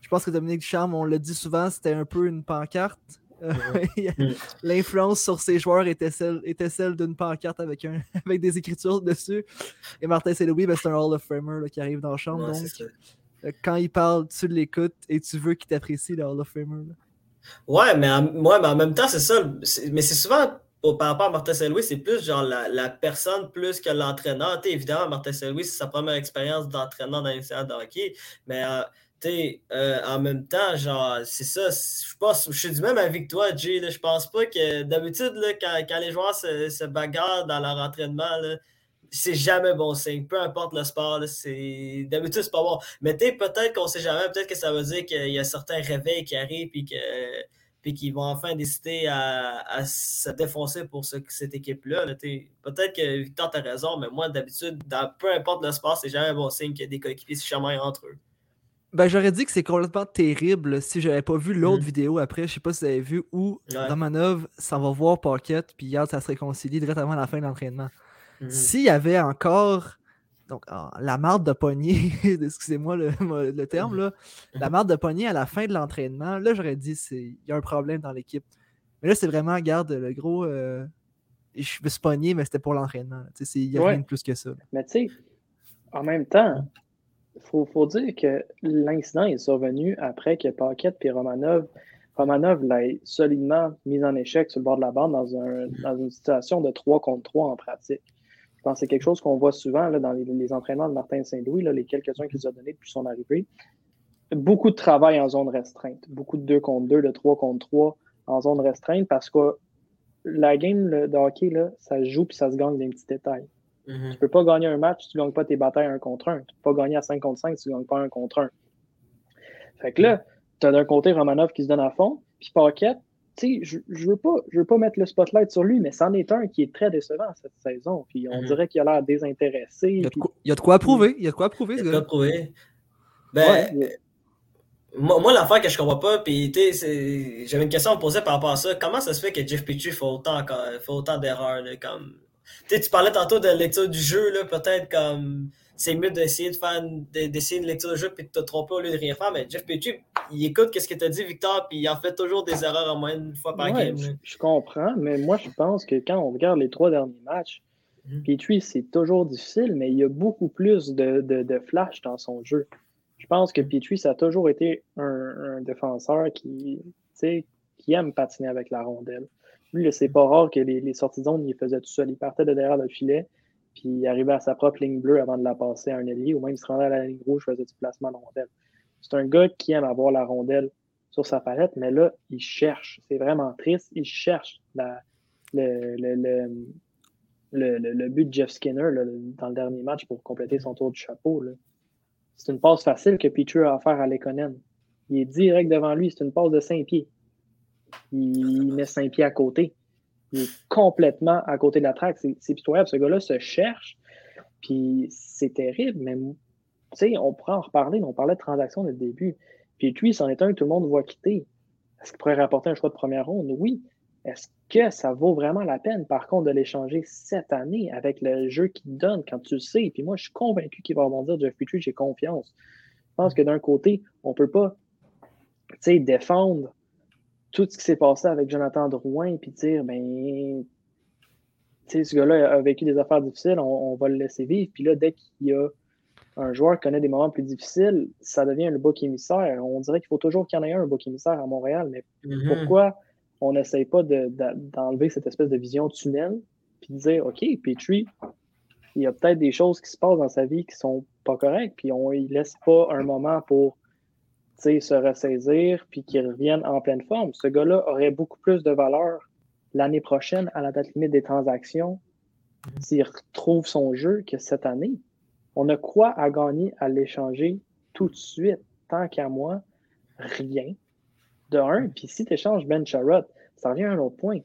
Speaker 3: Je pense que Dominique Ducharme, on l'a dit souvent, c'était un peu une pancarte. Mhm. L'influence sur ses joueurs était celle, était celle d'une pancarte avec, un, avec des écritures dessus. Et Martin Saint-Louis, ben, c'est un Hall of Famer qui arrive dans la chambre. donc, quand il parle, tu l'écoutes et tu veux qu'il t'apprécie, le Hall of Famer.
Speaker 4: Ouais, mais en, mais en même temps, c'est ça. Mais c'est souvent par rapport à Martin Saint-Louis, c'est plus genre la, personne plus que l'entraîneur. Évidemment, Martin Saint-Louis, c'est sa première expérience d'entraîneur dans l'INCA de hockey, mais euh, euh, en même temps, genre, c'est ça. Je je suis du même avec toi, Jay. je pense pas que d'habitude, quand, les joueurs se, bagarrent dans leur entraînement, c'est jamais bon signe. Peu importe le sport, c'est d'habitude, c'est pas bon. Mais peut-être qu'on sait jamais, peut-être que ça veut dire qu'il y a certains réveils qui arrivent puis que puis qu'ils vont enfin décider à, se défoncer pour cette équipe-là. Peut-être que Victor a raison, mais moi, d'habitude, peu importe le sport, c'est jamais un bon signe qu'il y a des coéquipiers se chamaillent entre eux.
Speaker 3: Ben, j'aurais dit que c'est complètement terrible si j'avais pas vu l'autre mm. vidéo après. Je sais pas si vous avez vu où Romanov s'en va voir Pocket, puis hier, ça se réconcilie directement à la fin de l'entraînement. Mm-hmm. S'il y avait encore donc, ah, la marde de poignée, excusez-moi le, terme, là, la marde de poignée à la fin de l'entraînement, là, j'aurais dit il y a un problème dans l'équipe. Mais là, c'est vraiment, regarde, le gros. Euh, je me suis pogné, mais c'était pour l'entraînement. Il n'y a rien de plus que ça.
Speaker 5: Mais tu sais, en même temps, il faut, dire que l'incident est survenu après que Paquette et Romanov, Romanov l'ait solidement mis en échec sur le bord de la bande dans, un, dans une situation de 3 contre 3 en pratique c'est quelque chose qu'on voit souvent là, dans les, entraînements de Martin Saint-Louis, les quelques-uns qu'il a donnés depuis son arrivée. Beaucoup de travail en zone restreinte, beaucoup de 2 contre 2, de 3 contre 3 en zone restreinte parce que la game de hockey, là, ça se joue puis ça se gagne des petits détails. Mm-hmm. Tu ne peux pas gagner un match si tu ne gagnes pas tes batailles 1 contre 1. Tu ne peux pas gagner à 5 contre 5 si tu ne gagnes pas 1 contre 1. Fait que là, tu as d'un côté Romanov qui se donne à fond, puis Paquette, je, je veux pas, je veux pas mettre le spotlight sur lui, mais c'en est un qui est très décevant cette saison. Puis on mhm. dirait qu'il a l'air désintéressé.
Speaker 3: Il y, a de quoi, il y a de quoi prouver. Il y a de quoi prouver, ce gars. Il y a de quoi prouver.
Speaker 4: Ben, moi, moi l'affaire que je comprends pas, puis j'avais une question à me poser par rapport à ça. Comment ça se fait que Jeff Petrie fait autant, fait autant d'erreurs? Comme... Tu parlais tantôt de lecture du jeu, peut-être comme c'est mieux d'essayer de faire d'essayer une lecture de jeu puis de te tromper au lieu de rien faire. Mais Jeff Petrie, il écoute ce que tu as dit, Victor, puis il en fait toujours des erreurs en moins une fois par game.
Speaker 5: Je, comprends, mais moi, je pense que quand on regarde les trois derniers matchs, mm Petrie, c'est toujours difficile, mais il y a beaucoup plus de, de, flash dans son jeu. Je pense que Petrie, ça a toujours été un, défenseur qui, qui aime patiner avec la rondelle. Lui, c'est pas rare que les, les sorties de zone, il faisait tout seul. Il partait de derrière le filet puis il arrivait à sa propre ligne bleue avant de la passer à un ailier, ou même il se rendait à la ligne rouge, faisait du placement de rondelle. C'est un gars qui aime avoir la rondelle sur sa palette, mais là, il cherche. C'est vraiment triste. Il cherche le, le, le, le, but de Jeff Skinner dans le dernier match pour compléter son tour du chapeau. C'est une passe facile que Petrie a à faire à Lekonen. Il est direct devant lui, c'est une passe de 5 pieds. Il met 5 pieds à côté. Il est complètement à côté de la traque. C'est pitoyable. Ce gars-là se cherche. Puis c'est terrible, mais on pourrait en reparler. On parlait de transactions dès le début. Puis lui, c'en est un que tout le monde voit quitter. Est-ce qu'il pourrait rapporter un choix de première ronde? Oui. Est-ce que ça vaut vraiment la peine, par contre, de l'échanger cette année avec le jeu qu'il donne quand tu le sais? Puis moi, je suis convaincu qu'il va rebondir Jeff Petrie, j'ai confiance. Je pense que d'un côté, on ne peut pas défendre tout ce qui s'est passé avec Jonathan Drouin, puis dire, ben, ce gars-là a vécu des affaires difficiles, on, va le laisser vivre. Puis là, dès qu'il y a un joueur qui connaît des moments plus difficiles, ça devient le bouc émissaire. On dirait qu'il faut toujours qu'il y en ait un, un bouc émissaire à Montréal, mais mm-hmm. pourquoi on n'essaye pas d'enlever cette espèce de vision tunnel, puis de dire, OK, Petrie, il y a peut-être des choses qui se passent dans sa vie qui sont pas correctes, puis on ne laisse pas un moment pour se ressaisir puis qu'il revienne en pleine forme. Ce gars-là aurait beaucoup plus de valeur l'année prochaine à la date limite des transactions s'il retrouve son jeu que cette année. On a quoi à gagner à l'échanger tout de suite? Tant qu'à moi, rien. De un, puis si tu échanges Ben Charrot, ça revient à un autre point.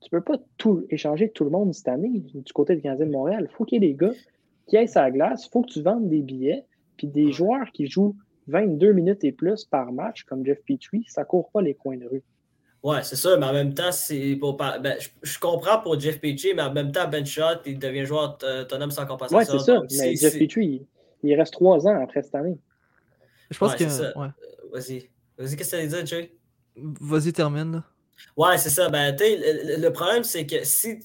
Speaker 5: Tu peux pas tout échanger tout le monde cette année du côté du Canadien de Montréal. Il faut qu'il y ait des gars qui aillent sa glace, il faut que tu vendes des billets, puis des joueurs qui jouent 22 minutes et plus par match, comme Jeff Petrie, ça ne court pas les coins de rue.
Speaker 4: Ouais, c'est ça, mais en même temps, c'est pour ben, je, comprends pour Jeff Petrie, mais en même temps, Ben Shot, il devient joueur autonome sans compensation.
Speaker 5: Ouais, c'est ça. mais Jeff Petrie, il, reste trois ans après cette année.
Speaker 3: Je pense que. Ouais.
Speaker 4: Vas-y. Vas-y, qu'est-ce que tu dire, Jay?
Speaker 3: Vas-y, termine.
Speaker 4: Ouais, c'est ça. Ben, le, le, problème, c'est que si,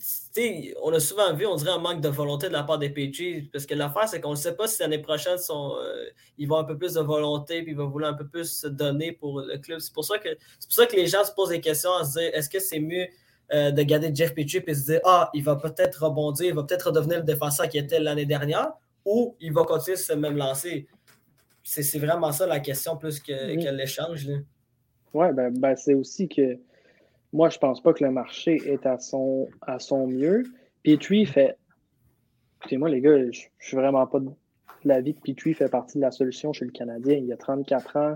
Speaker 4: on a souvent vu, on dirait un manque de volonté de la part des PG, parce que l'affaire, c'est qu'on ne sait pas si l'année prochaine, sont, euh, ils vont un peu plus de volonté, puis ils vont vouloir un peu plus se donner pour le club. C'est pour, ça que, pour ça que les gens se posent des questions à se dire, est-ce que c'est mieux euh, de garder Jeff Petrie et se dire, ah, il va peut-être rebondir, il va peut-être redevenir le défenseur qui était l'année dernière, ou il va continuer se même lancer? C'est vraiment ça la question plus que, l'échange.
Speaker 5: Oui, ben, ben c'est aussi que moi, je pense pas que le marché est à son, à son mieux. Petrie fait. Écoutez-moi, les gars, je, suis vraiment pas de l'avis que Petrie fait partie de la solution chez le Canadien. Il a 34 ans.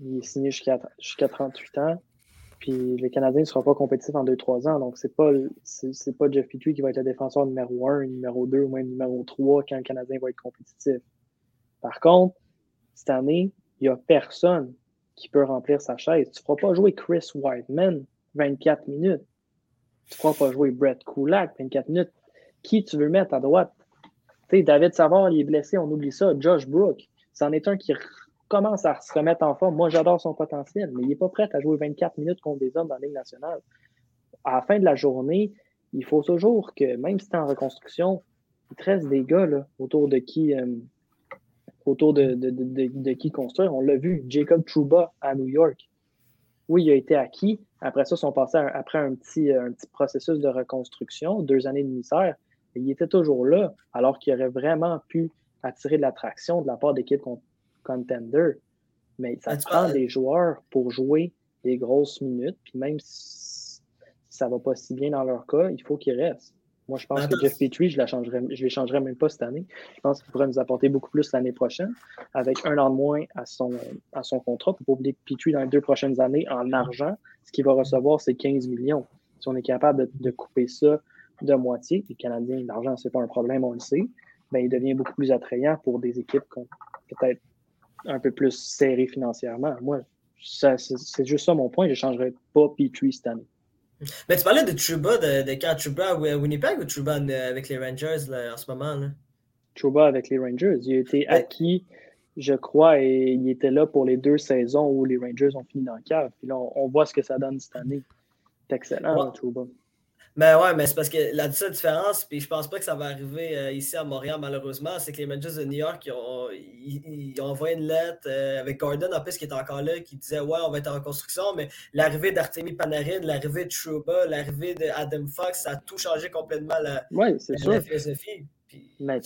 Speaker 5: Il est signé jusqu'à 38 ans. Puis les Canadiens ne seront pas compétitifs en 2-3 ans. Donc, c'est pas, c'est, pas Jeff Petrie qui va être le défenseur numéro 1, numéro 2 ou même numéro 3 quand le Canadien va être compétitif. Par contre, cette année, il n'y a personne qui peut remplir sa chaise. Tu ne feras pas jouer Chris Whiteman 24 minutes. Tu ne feras pas jouer Brett Kulak 24 minutes. Qui tu veux mettre à droite? sais, David Savard, il est blessé, on oublie ça. Josh Brook, c'en est un qui commence à se remettre en forme. Moi, j'adore son potentiel, mais il n'est pas prêt à jouer 24 minutes contre des hommes dans la Ligue nationale. À la fin de la journée, il faut toujours que, même si tu es en reconstruction, il te reste des gars autour de qui euh, autour de, de, de, qui construire. On l'a vu, Jacob Trouba à New York. Oui, il a été acquis. Après ça, ils sont passés après un petit, un petit processus de reconstruction, deux années de misère. Et il était toujours là, alors qu'il aurait vraiment pu attirer de l'attraction de la part d'équipes contender. Mais ça prend des joueurs pour jouer des grosses minutes. Puis même si ça ne va pas si bien dans leur cas, il faut qu'ils restent. Moi, je pense que Jeff Petrie, je ne les changerais même pas cette année. Je pense qu'il pourrait nous apporter beaucoup plus l'année prochaine, avec un an de moins à son, à son contrat. Pour oublier que Petrie, dans les deux prochaines années, en argent, ce qu'il va recevoir, c'est 15 millions. Si on est capable de, couper ça de moitié, les Canadiens, l'argent, ce n'est pas un problème, on le sait, ben, il devient beaucoup plus attrayant pour des équipes peut-être un peu plus serrées financièrement. Moi, c'est juste ça mon point. Je ne changerais pas Petrie cette année.
Speaker 4: Mais tu parlais de Truba, de, de quand Truba à Winnipeg ou Truba avec les Rangers là, en ce moment? Là?
Speaker 5: Truba avec les Rangers. Il a été acquis, je crois, et il était là pour les deux saisons où les Rangers ont fini dans le cave. Puis là, on, voit ce que ça donne cette année. C'est excellent, Truba.
Speaker 4: Mais ouais, mais c'est parce que la seule différence, puis je pense pas que ça va arriver euh, ici à Montréal malheureusement, c'est que les Rangers de New York ils ont, ils, ont envoyé une lettre euh, avec Gordon en plus qui est encore là, qui disait ouais, on va être en construction, mais l'arrivée d'Artemi Panarin, l'arrivée de Trouba, l'arrivée d'Adam Fox, ça a tout changé complètement la,
Speaker 5: ouais, la philosophie. mais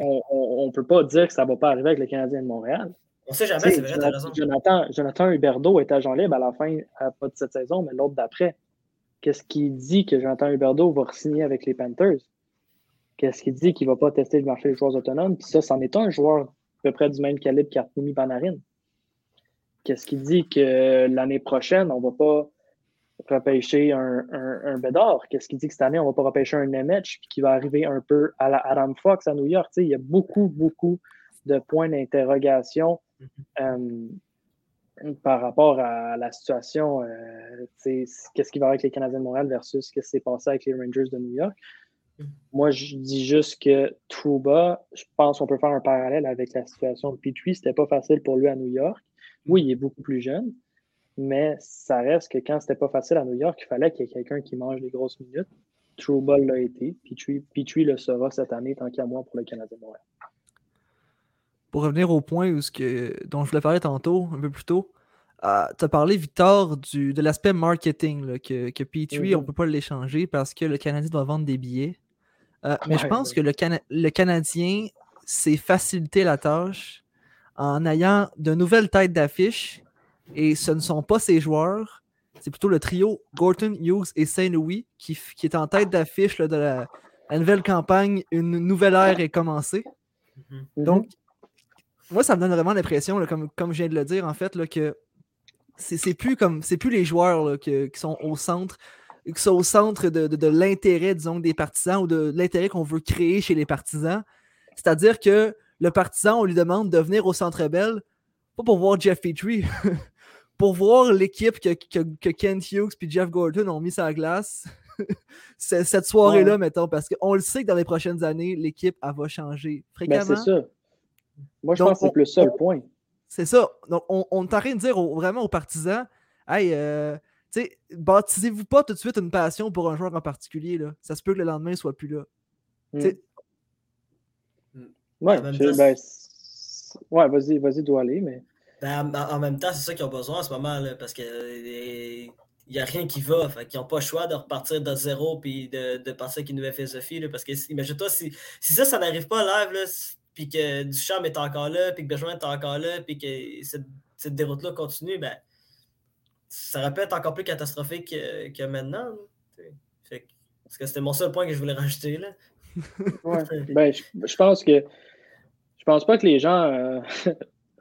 Speaker 5: on, ne peut pas dire que ça va pas arriver avec les Canadiens de Montréal.
Speaker 4: On sait jamais, c'est vrai, raison.
Speaker 5: Jonathan, Jonathan Huberdeau est agent libre à la fin, pas de cette saison, mais l'autre d'après. Qu'est-ce qui dit que Jonathan Huberdeau va signer avec les Panthers? Qu'est-ce qui dit qu'il ne va pas tester le marché des joueurs autonomes? Puis ça, c'en est un joueur à peu près du même calibre qu'Artemi Panarin. Qu'est-ce qui dit que l'année prochaine, on ne va pas repêcher un, un, Bédard? Qu'est-ce qui dit que cette année, on ne va pas repêcher un puis qui va arriver un peu à la Adam Fox à New York? il y a beaucoup, beaucoup de points d'interrogation. Mm-hmm. Euh, par rapport à la situation, euh, qu'est-ce qui va avec les Canadiens de Montréal versus ce qui s'est passé avec les Rangers de New York? Mm. Moi, je dis juste que Trouba, je pense qu'on peut faire un parallèle avec la situation de Petrie. C'était pas facile pour lui à New York. Oui, il est beaucoup plus jeune, mais ça reste que quand c'était pas facile à New York, il fallait qu'il y ait quelqu'un qui mange des grosses minutes. Trouba l'a été. Petrie, Petrie le sera cette année, tant qu'à moi, pour le Canadien de Montréal
Speaker 3: pour revenir au point où ce que, dont je voulais parler tantôt, un peu plus tôt, euh, tu as parlé, Victor, du, de l'aspect marketing, que, que P3, on ne peut pas l'échanger parce que le Canadien doit vendre des billets. Euh, mais je pense que le, le Canadien s'est facilité la tâche en ayant de nouvelles têtes d'affiche et ce ne sont pas ses joueurs, c'est plutôt le trio Gorton, Hughes et Saint-Louis qui, qui, est en tête d'affiche de la, la, nouvelle campagne Une nouvelle ère est commencée. Mm-hmm. Donc, moi, ça me donne vraiment l'impression, comme, comme je viens de le dire, en fait, là, que c'est plus comme c'est plus les joueurs qui sont au centre qui sont au centre de, l'intérêt, disons, des partisans ou de l'intérêt qu'on veut créer chez les partisans. C'est-à-dire que le partisan, on lui demande de venir au Centre Bell, pas pour voir Jeff Petrie, pour voir l'équipe que, que, Kent Hughes et Jeff Gordon ont mis sur la glace cette soirée-là, mettons, parce qu'on le sait que dans les prochaines années, l'équipe, va changer ben, fréquemment.
Speaker 5: c'est ça. Moi, je pense que c'est le point.
Speaker 3: C'est ça. Donc, on, on est en train de dire vraiment aux partisans Hey, euh, tu sais, baptisez-vous pas tout de suite une passion pour un joueur en particulier. Là. Ça se peut que le lendemain ne soit plus là.
Speaker 5: Hmm. Hmm. Ouais, ben, ouais vas-y, vas-y, dois aller, mais.
Speaker 4: Ben, en, même temps, c'est ça qu'ils ont besoin en ce moment, là, parce que il n'y a rien qui va. Fait qu'ils n'ont pas le choix de repartir de zéro et de, de partir avec une nouvelle philosophie. Là, parce que imagine-toi, si, si ça, ça n'arrive pas live, là, puis que Duchamp est encore là, puis que Bergevin est encore là, puis que cette, cette déroute-là continue, ben, ça aurait pu être encore plus catastrophique que, que maintenant. Fait parce que c'était mon seul point que je voulais rajouter. Là.
Speaker 5: ouais. ben, je, je, pense que je pense pas que les gens. Euh,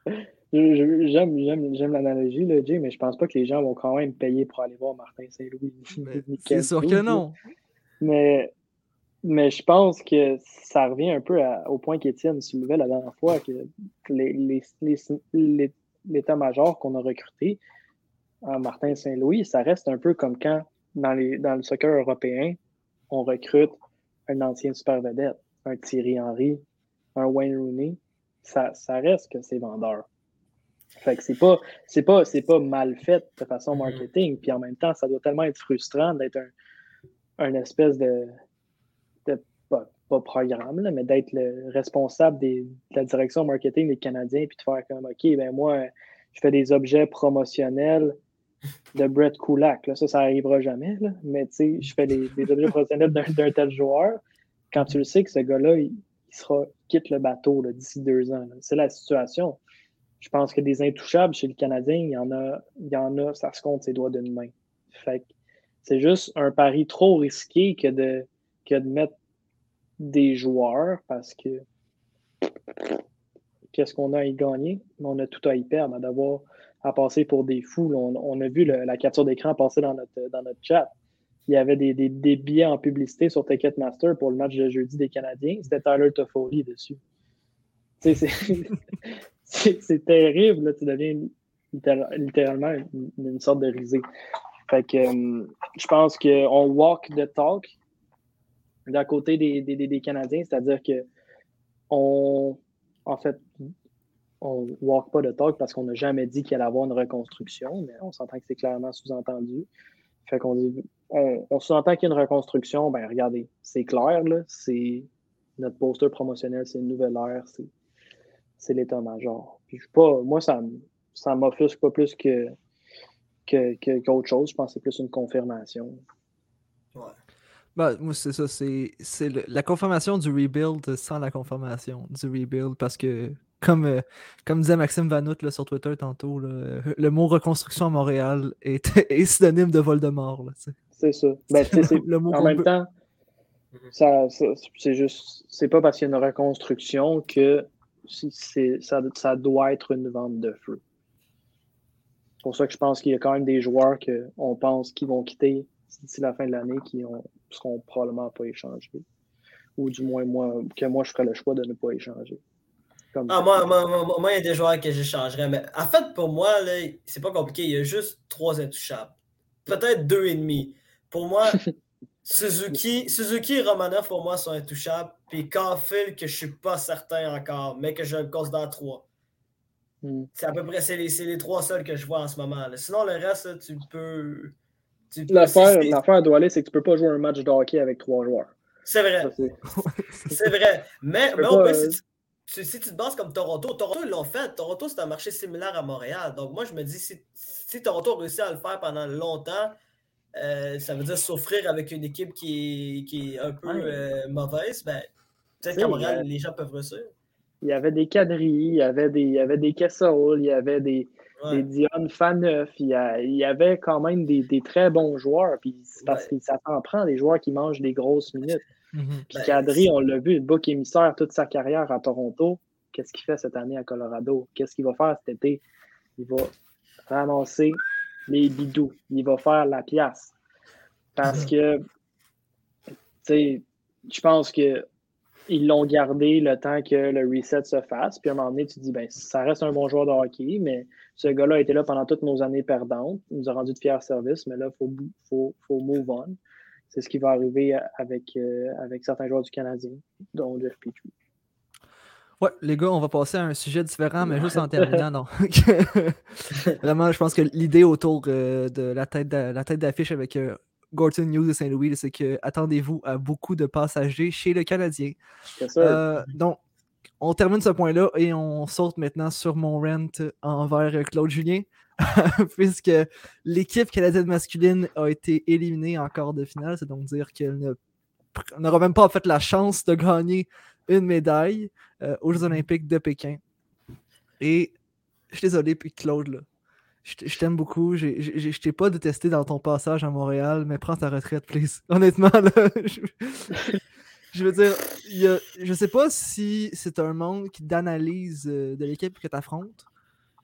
Speaker 5: J'aime l'analogie, Jay, mais je pense pas que les gens vont quand même payer pour aller voir Martin Saint-Louis.
Speaker 3: C'est sûr que non.
Speaker 5: Mais, mais je pense que ça revient un peu au point qu'Étienne soulevait la dernière fois, que l'état-major qu'on a recruté en Martin Saint-Louis, ça reste un peu comme quand, dans, les, dans le soccer européen, on recrute un ancien super vedette, un Thierry Henry, un Wayne Rooney. Ça, ça reste que c'est vendeur. Fait que c'est pas, c'est pas, c'est pas mal fait de façon mm-hmm. marketing. Puis en même temps, ça doit tellement être frustrant d'être un, un espèce de pas, programme, mais d'être le responsable de la direction marketing des Canadiens, puis de faire comme OK, ben moi, je fais des objets promotionnels de Brett Kulak. Là, ça, ça n'arrivera jamais. Là. Mais tu sais, je fais des, objets promotionnels d'un tel joueur. Quand tu le sais que ce gars-là, il, sera, quitte le bateau d'ici deux ans. C'est la situation je pense que des intouchables chez le Canadien, il y en a, il y en a, ça se compte ses doigts d'une main. Fait c'est juste un pari trop risqué que de, que de mettre des joueurs parce que qu'est-ce qu'on a à y gagner? On a tout à y perdre, d'avoir à passer pour des fous. On, a vu la capture d'écran passer dans notre, dans notre chat. Il y avait des, des, billets en publicité sur Ticketmaster pour le match de jeudi des Canadiens. C'était Tyler Toffoli dessus. C'est c'est terrible. Là, tu deviens littéralement une, sorte de risée. Fait que euh, je pense qu'on walk the talk d'un côté des, Canadiens, c'est-à-dire que on, en fait, on walk pas de talk parce qu'on n'a jamais dit qu'il allait avoir une reconstruction, mais on s'entend que c'est clairement sous-entendu. Fait qu'on dit, on, on sous-entend qu'il y a une reconstruction, ben regardez, c'est clair, là, c'est notre poster promotionnel, c'est une nouvelle ère, c'est l'état-major. pas, moi, ça, ça m'offusque pas plus que, qu'autre chose. Je pense que c'est plus une confirmation.
Speaker 3: Ben, moi, c'est ça. C'est, la confirmation du rebuild sans la confirmation du rebuild parce que, comme, euh, comme disait Maxime Vanout sur Twitter tantôt, le mot reconstruction à Montréal est, synonyme de Voldemort.
Speaker 5: c'est ça. Ben, en même temps, ça, c'est juste. C'est pas parce qu'il y a une reconstruction que ça, ça doit être une vente de feu. C'est pour ça que je pense qu'il y a quand même des joueurs qu'on pense qu'ils vont quitter d'ici la fin de l'année qui ne seront probablement pas échangés. Ou du moins, moi, que moi, je ferais le choix de ne pas échanger.
Speaker 4: ah, moi, moi, il y a des joueurs que j'échangerais. Mais en fait, pour moi, c'est pas compliqué. Il y a juste trois intouchables. Peut-être deux et demi. Pour moi, Suzuki, Suzuki et Romanov, pour moi, sont intouchables. Puis Caulfield, que je suis pas certain encore, mais que je le considère trois. Hmm. C'est à peu près c'est les, les, trois seuls que je vois en ce moment. Sinon, le reste, tu peux.
Speaker 5: L'affaire doit aller, c'est que tu peux pas jouer un match de hockey avec trois joueurs.
Speaker 4: C'est vrai. C'est vrai. Mais, euh, si, tu, te bases comme Toronto, Toronto, ils l'ont fait. Toronto, c'est un marché similaire à Montréal. Donc, moi, je me dis, si, si Toronto réussit à le faire pendant longtemps, euh, ça veut dire souffrir avec une équipe qui est, qui est un peu euh, mauvaise, ben, peut-être qu'à Montréal, les gens peuvent réussir.
Speaker 5: Il y avait des quadrilles, il y avait des, il y avait des Kessel, il y avait des, des Dion Faneuf, il y, y avait quand même des, des très bons joueurs. Puis parce que ça t'en prend des joueurs qui mangent des grosses minutes. Mhm. Puis ben, Kadri, on l'a vu, le bouc émissaire toute sa carrière à Toronto. Qu'est-ce qu'il fait cette année à Colorado? Qu'est-ce qu'il va faire cet été? Il va ramasser les bidous. Il va faire la pièce. Parce que, tu sais, je pense que ils l'ont gardé le temps que le reset se fasse. Puis à un moment donné, tu te dis, ben, ça reste un bon joueur de hockey, mais ce gars-là a été là pendant toutes nos années perdantes. Il nous a rendu de fiers services, mais là, il faut, faut, faut, move on. C'est ce qui va arriver avec, euh, avec certains joueurs du Canadien, dont Jeff Petrie.
Speaker 3: Ouais, les gars, on va passer à un sujet différent, mais juste en terminant. Vraiment, je pense que l'idée autour euh, de la tête d'affiche avec euh, Gorton News de Saint-Louis, c'est que attendez-vous à beaucoup de passagers chez le Canadien. Euh, donc, on termine ce point-là et on saute maintenant sur mon rent envers Claude Julien, puisque l'équipe canadienne masculine a été éliminée en quart de finale. C'est donc dire qu'elle n'aura même pas fait la chance de gagner une médaille euh, aux Jeux Olympiques de Pékin. Et je suis désolé, puis Claude, là, je t'aime beaucoup. Je t'ai pas détesté dans ton passage à Montréal, mais prends ta retraite, please. Honnêtement, là, je, veux dire, y a, je sais pas si c'est un manque d'analyse euh, de l'équipe que tu affrontes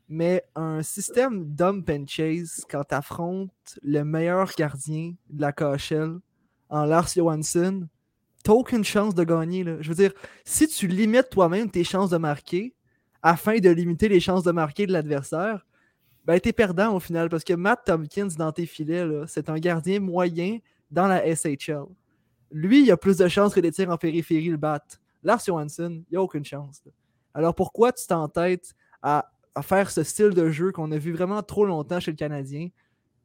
Speaker 3: mais un système dump and chase quand tu affrontes le meilleur gardien de la KHL en Lars Johansson, t'as aucune chance de gagner. Je veux dire, si tu limites toi-même tes chances de marquer afin de limiter les chances de marquer de l'adversaire, ben t'es perdant au final parce que Matt Tompkins dans tes filets, c'est un gardien moyen dans la SHL. Lui, il a plus de chances que des tirs en périphérie le bat. Lars Johansson, il n'y a aucune chance. Alors pourquoi tu t'entêtes à, à, faire ce style de jeu qu'on a vu vraiment trop longtemps chez le Canadien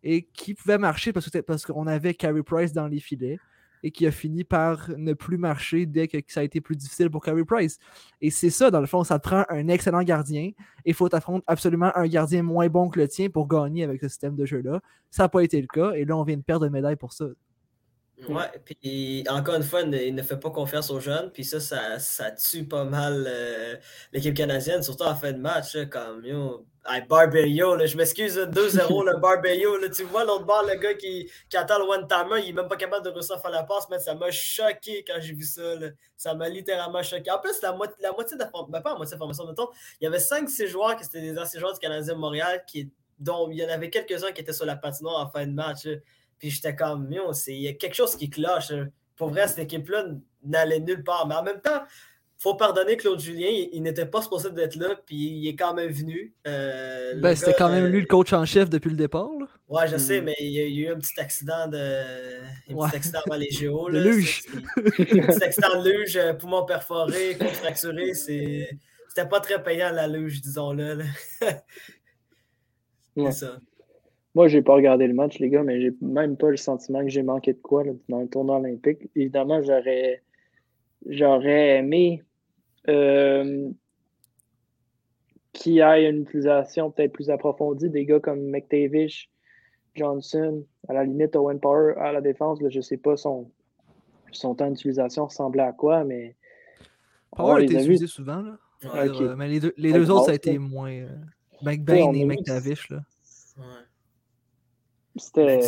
Speaker 3: et qui pouvait marcher parce qu'on avait Carey Price dans les filets? Et qui a fini par ne plus marcher dès que ça a été plus difficile pour Carey Price. Et c'est ça, dans le fond, ça te prend un excellent gardien et il faut affronter absolument un gardien moins bon que le tien pour gagner avec ce système de jeu-là. Ça n'a pas été le cas et là, on vient de perdre une médaille pour ça.
Speaker 4: Ouais, puis encore une fois, il ne fait pas confiance aux jeunes, puis ça, ça, tue pas mal euh, l'équipe canadienne, surtout en fin de match, comme yo, Barberio, je m'excuse, 2-0 le Barberio, tu vois l'autre bord, le gars qui, qui attend le one-timer, il est même pas capable de faire la passe, mais ça m'a choqué quand j'ai vu ça, ça m'a littéralement choqué. En plus, la, moitié, la moitié de la formation, ben, pas la moitié de la formation, mettons, il y avait 5-6 joueurs qui étaient des anciens joueurs du Canadien de Montréal, qui, dont il y en avait quelques-uns qui étaient sur la patinoire en fin de match. Puis j'étais comme, il y a quelque chose qui cloche. Pour vrai, cette équipe-là n'allait nulle part. Mais en même temps, faut pardonner Claude Julien, il, n'était pas supposé d'être là, puis il est quand même venu. Euh,
Speaker 3: ben, c'était quand même lui le coach en chef depuis le départ. Là.
Speaker 4: Ouais, je sais, hmm. mais il y, a, eu un petit accident de. Un petit accident avant les géos.
Speaker 3: De luge.
Speaker 4: un petit accident de luge, euh, poumon perforé, côte fracturée. C'était pas très payant la luge, disons-le.
Speaker 5: c'est ça. Moi, j'ai pas regardé le match, les gars, mais j'ai même pas le sentiment que j'ai manqué de quoi dans le tournoi olympique. Évidemment, j'aurais j'aurais aimé euh, qu'il y ait une utilisation peut-être plus approfondie des gars comme McTavish, Johnson, à la limite Owen Power à la défense. je ne sais pas son, son temps d'utilisation ressemblait à quoi, mais.
Speaker 3: Power a été utilisé souvent. Là. Euh, mais les deux, les deux autres, ça a été moins. Euh, McBain et McTavish. Là. Ouais.
Speaker 5: C'était.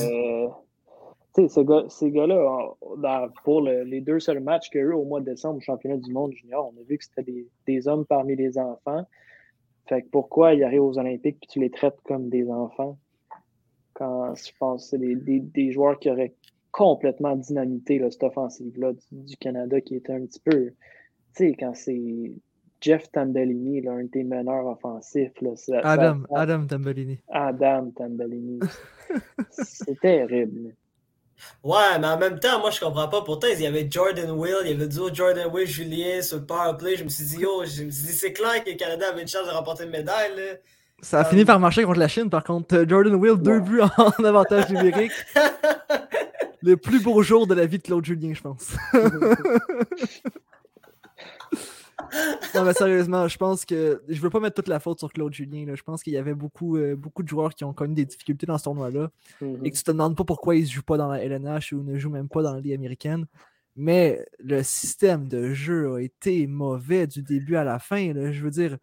Speaker 5: Tu sais, ces gars-là, pour les deux seuls matchs qu'il y a eu au mois de décembre au championnat du monde junior, on a vu que c'était des, des, hommes parmi les enfants. Fait que pourquoi ils arrivent aux Olympiques et tu les traites comme des enfants? Quand je pense que c'est des, des, des, joueurs qui auraient complètement dynamité là, cette offensive-là du, Canada qui était un petit peu. Tu sais, quand c'est Jeff Tambellini, là, un des meneurs offensifs. Là,
Speaker 3: Adam, Adam Tambellini.
Speaker 5: Adam Tambellini. c'est terrible.
Speaker 4: Ouais, mais en même temps, moi, je comprends pas. Pourtant, il y avait Jordan Will, il y avait duo Jordan Will, Julien sur le powerplay. Je me suis dit, yo, je me suis dit, c'est clair que le Canada avait une chance de remporter une médaille.
Speaker 3: Ça a fini par marcher contre la Chine, par contre. Euh, Jordan Will, deux buts en avantage numérique. le plus beau jour de la vie de Claude Julien, je pense. Non, mais sérieusement, je pense que je veux pas mettre toute la faute sur Claude Julien. Je pense qu'il y avait beaucoup, euh, beaucoup de joueurs qui ont connu des difficultés dans ce tournoi-là et que tu te demandes pas pourquoi ils ne jouent pas dans la LNH ou ne jouent même pas dans la Ligue américaine. Mais le système de jeu a été mauvais du début à la fin. Je veux dire,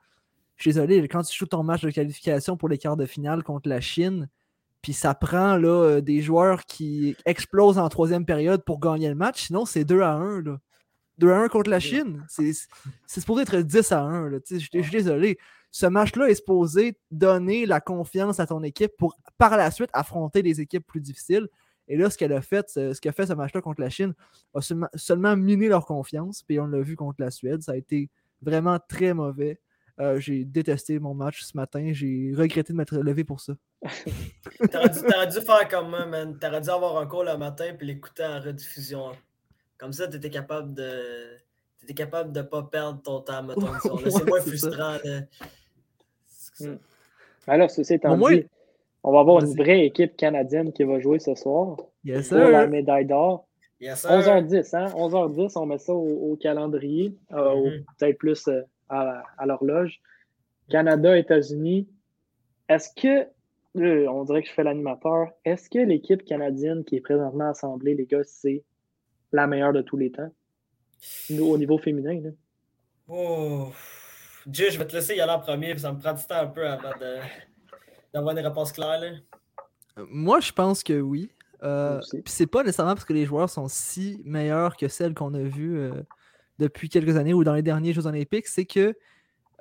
Speaker 3: je suis désolé, quand tu joues ton match de qualification pour les quarts de finale contre la Chine, puis ça prend là, euh, des joueurs qui explosent en troisième période pour gagner le match, sinon c'est 2 à 1. Là. 2 à 1 contre la Chine. C'est supposé être 10 à 1. Je suis désolé. Ce match-là est supposé donner la confiance à ton équipe pour par la suite affronter des équipes plus difficiles. Et là, ce qu'elle a fait, ce qu'a fait ce match-là contre la Chine, a seulement, miné leur confiance. Puis on l'a vu contre la Suède. Ça a été vraiment très mauvais. Euh, j'ai détesté mon match ce matin. J'ai regretté de m'être levé pour ça.
Speaker 4: T'aurais dû, dû, faire comme moi, man. T'aurais dû avoir un call le matin puis l'écouter en rediffusion. Comme ça, tu étais capable de. Tu capable de ne pas perdre ton temps, mettons. c'est moins frustrant.
Speaker 5: Hmm. Alors, ceci étant dit, on va avoir une vraie équipe canadienne qui va jouer ce soir
Speaker 3: yes,
Speaker 5: pour la médaille d'or. 11h10, hein? 11h10, on met ça au, calendrier, euh, mm-hmm. peut-être plus euh, à, à l'horloge. Canada, États-Unis. Est-ce que, euh, on dirait que je fais l'animateur, est-ce que l'équipe canadienne qui est présentement assemblée, les gars, c'est la meilleure de tous les temps au niveau féminin. Là.
Speaker 4: Oh. Dieu, je vais te laisser y aller en premier, ça me prend du temps un peu avant d'avoir une réponse claire.
Speaker 3: Euh, moi, je pense que oui. Euh, c'est pas nécessairement parce que les joueurs sont si meilleurs que celles qu'on a vues euh, depuis quelques années ou dans les derniers Jeux Olympiques, c'est que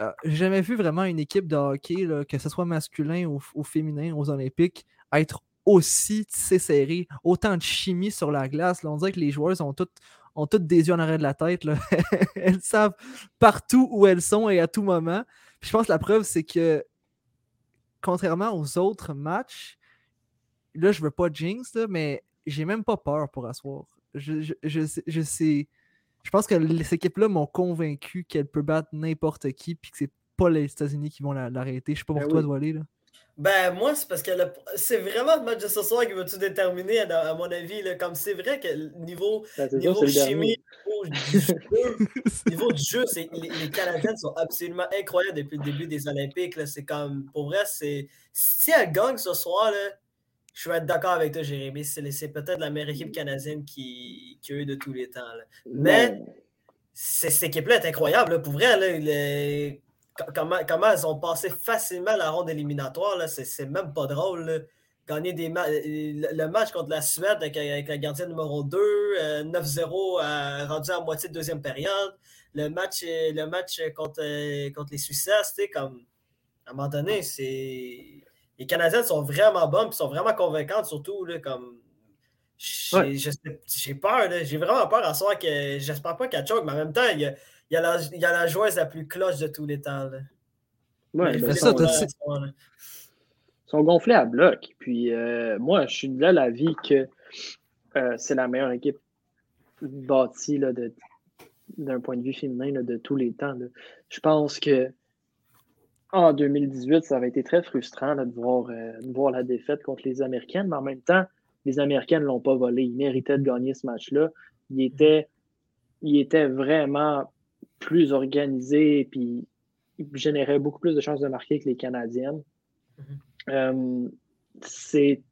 Speaker 3: euh, j'ai jamais vu vraiment une équipe de hockey, que ce soit masculin ou, féminin, aux Olympiques, être aussi serré, autant de chimie sur la glace. on dirait que les joueurs ont toutes, ont toutes des yeux en arrière de la tête. elles savent partout où elles sont et à tout moment. je pense que la preuve, c'est que contrairement aux autres matchs, là, je veux pas jinx, mais j'ai même pas peur pour asseoir. Je, je, sais, je pense que les équipes-là m'ont convaincu qu'elle peut battre n'importe qui, puis que c'est pas les États-Unis qui vont l'arrêter. Je sais pas pour ben toi, oui. Là.
Speaker 4: Ben, moi, c'est parce que c'est vraiment le match de ce soir qui va tout déterminer, à, mon avis. Là. Comme c'est vrai que niveau, ben, niveau chimie, niveau du jeu, les, les, Canadiens sont absolument incroyables depuis le début des Olympiques. C'est comme, pour vrai, c'est si elle gagne ce soir, là, je vais être d'accord avec toi, Jérémy. C'est peut-être la meilleure équipe canadienne qui, qui a eu de tous les temps. Mais cette équipe-là est incroyable. Pour vrai, là, comment, comment elles ont passé facilement la ronde éliminatoire, c'est même pas drôle. Gagner des le match contre la Suède avec, la gardienne numéro 2, 9-0 euh, rendu à moitié de deuxième période. Le match, le match contre, contre les Suisses, comme à un moment donné, c'est les Canadiens sont vraiment bonnes et sont vraiment convaincantes, surtout là, comme. J'ai peur, j'ai vraiment peur à soi que j'espère pas qu'elle choque, mais en même temps, il y a, il y a, la, il y a la joueuse la plus cloche de tous les temps. Là.
Speaker 5: Ouais, mais ça, ils sont gonflés à bloc. Puis euh, moi, je suis de la vie que euh, c'est la meilleure équipe bâtie d'un point de vue féminin de tous les temps. Je pense que en 2018, ça avait été très frustrant de, voir, euh, de, voir, la défaite contre les Américaines, mais en même temps, les Américaines ne l'ont pas volé. Ils méritaient de gagner ce match-là. Ils étaient, ils étaient vraiment plus organisés puis ils généraient beaucoup plus de chances de marquer que les Canadiennes. Mm-hmm. Euh, c'est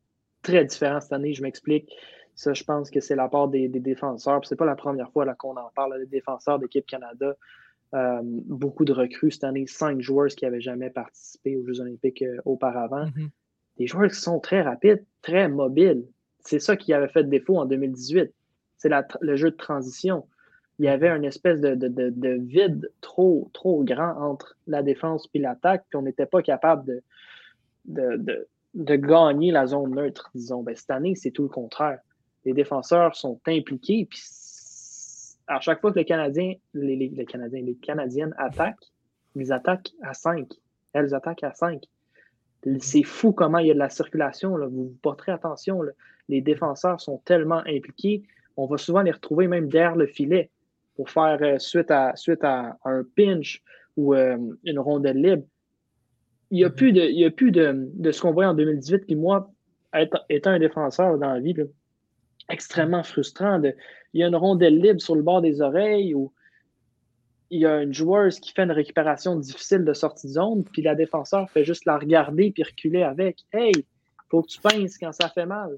Speaker 5: très différent cette année, je m'explique. Ça, je pense que c'est la part des, des défenseurs. C'est pas la première fois qu'on en parle, des défenseurs d'équipe Canada. Euh, beaucoup de recrues cette année, cinq joueurs qui n'avaient jamais participé aux Jeux olympiques euh, auparavant. Mm-hmm. Des joueurs qui sont très rapides, très mobiles. C'est ça qui avait fait défaut en 2018. C'est le jeu de transition. Il y avait une espèce de, de, vide trop, trop grand entre la défense et l'attaque, puis on n'était pas capable de, de, gagner la zone neutre, disons. Ben, cette année, c'est tout le contraire. Les défenseurs sont impliqués, puis à chaque fois que les Canadiens, les, les, Canadiens, les Canadiennes attaquent, ils attaquent à 5. Elles attaquent à 5. C'est fou comment il y a de la circulation. Là. Vous, porterez attention. Les défenseurs sont tellement impliqués. On va souvent les retrouver même derrière le filet pour faire euh, suite, à, suite à un pinch ou euh, une rondelle libre. Il n'y a, plus de, il a plus de, de ce qu'on voit en 2018. Puis moi, étant un défenseur dans la vie, extrêmement frustrant. De, il y a une rondelle libre sur le bord des oreilles ou il y a une joueuse qui fait une récupération difficile de sortie de zone, puis la défenseur fait juste la regarder puis reculer avec. Hey, faut que tu pinces quand ça fait mal.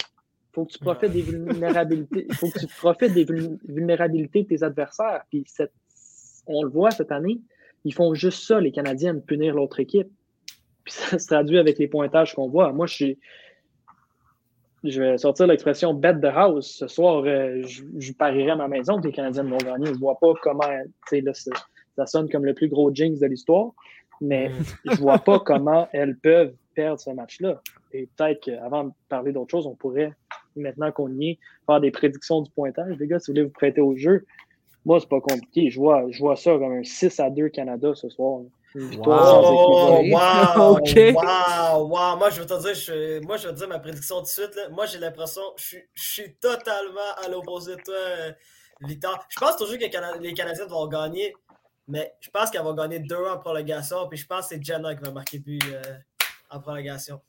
Speaker 5: Faut que tu profites des vulnérabilités. faut que tu profites des vulnérabilités de tes adversaires. Puis on le voit cette année, ils font juste ça, les Canadiens, de punir l'autre équipe. Puis ça se traduit avec les pointages qu'on voit. Moi, je suis, je vais sortir l'expression bet the house. Ce soir, euh, je, parierais à ma maison que les Canadiens vont gagner. Je ne vois pas comment. Là, ça sonne comme le plus gros jinx de l'histoire, mais je ne vois pas comment elles peuvent perdre ce match-là. Et peut-être qu'avant de parler d'autre chose, on pourrait, maintenant qu'on y est, faire des prédictions du pointage. Les gars, si vous voulez vous prêter au jeu, moi, c'est pas compliqué. Je vois, je vois ça comme un 6 à 2 Canada ce soir.
Speaker 4: Wow, wow, wow, wow, Moi, je vais te dire, je, moi, je vais te dire ma prédiction tout de suite. Là. Moi, j'ai l'impression, je, je, suis totalement à l'opposé de toi, euh, Victor. Je pense toujours que les Canadiens vont gagner, mais je pense qu'elle va gagner 2 en prolongation. Puis je pense que c'est Jenna qui va marquer plus euh, en prolongation.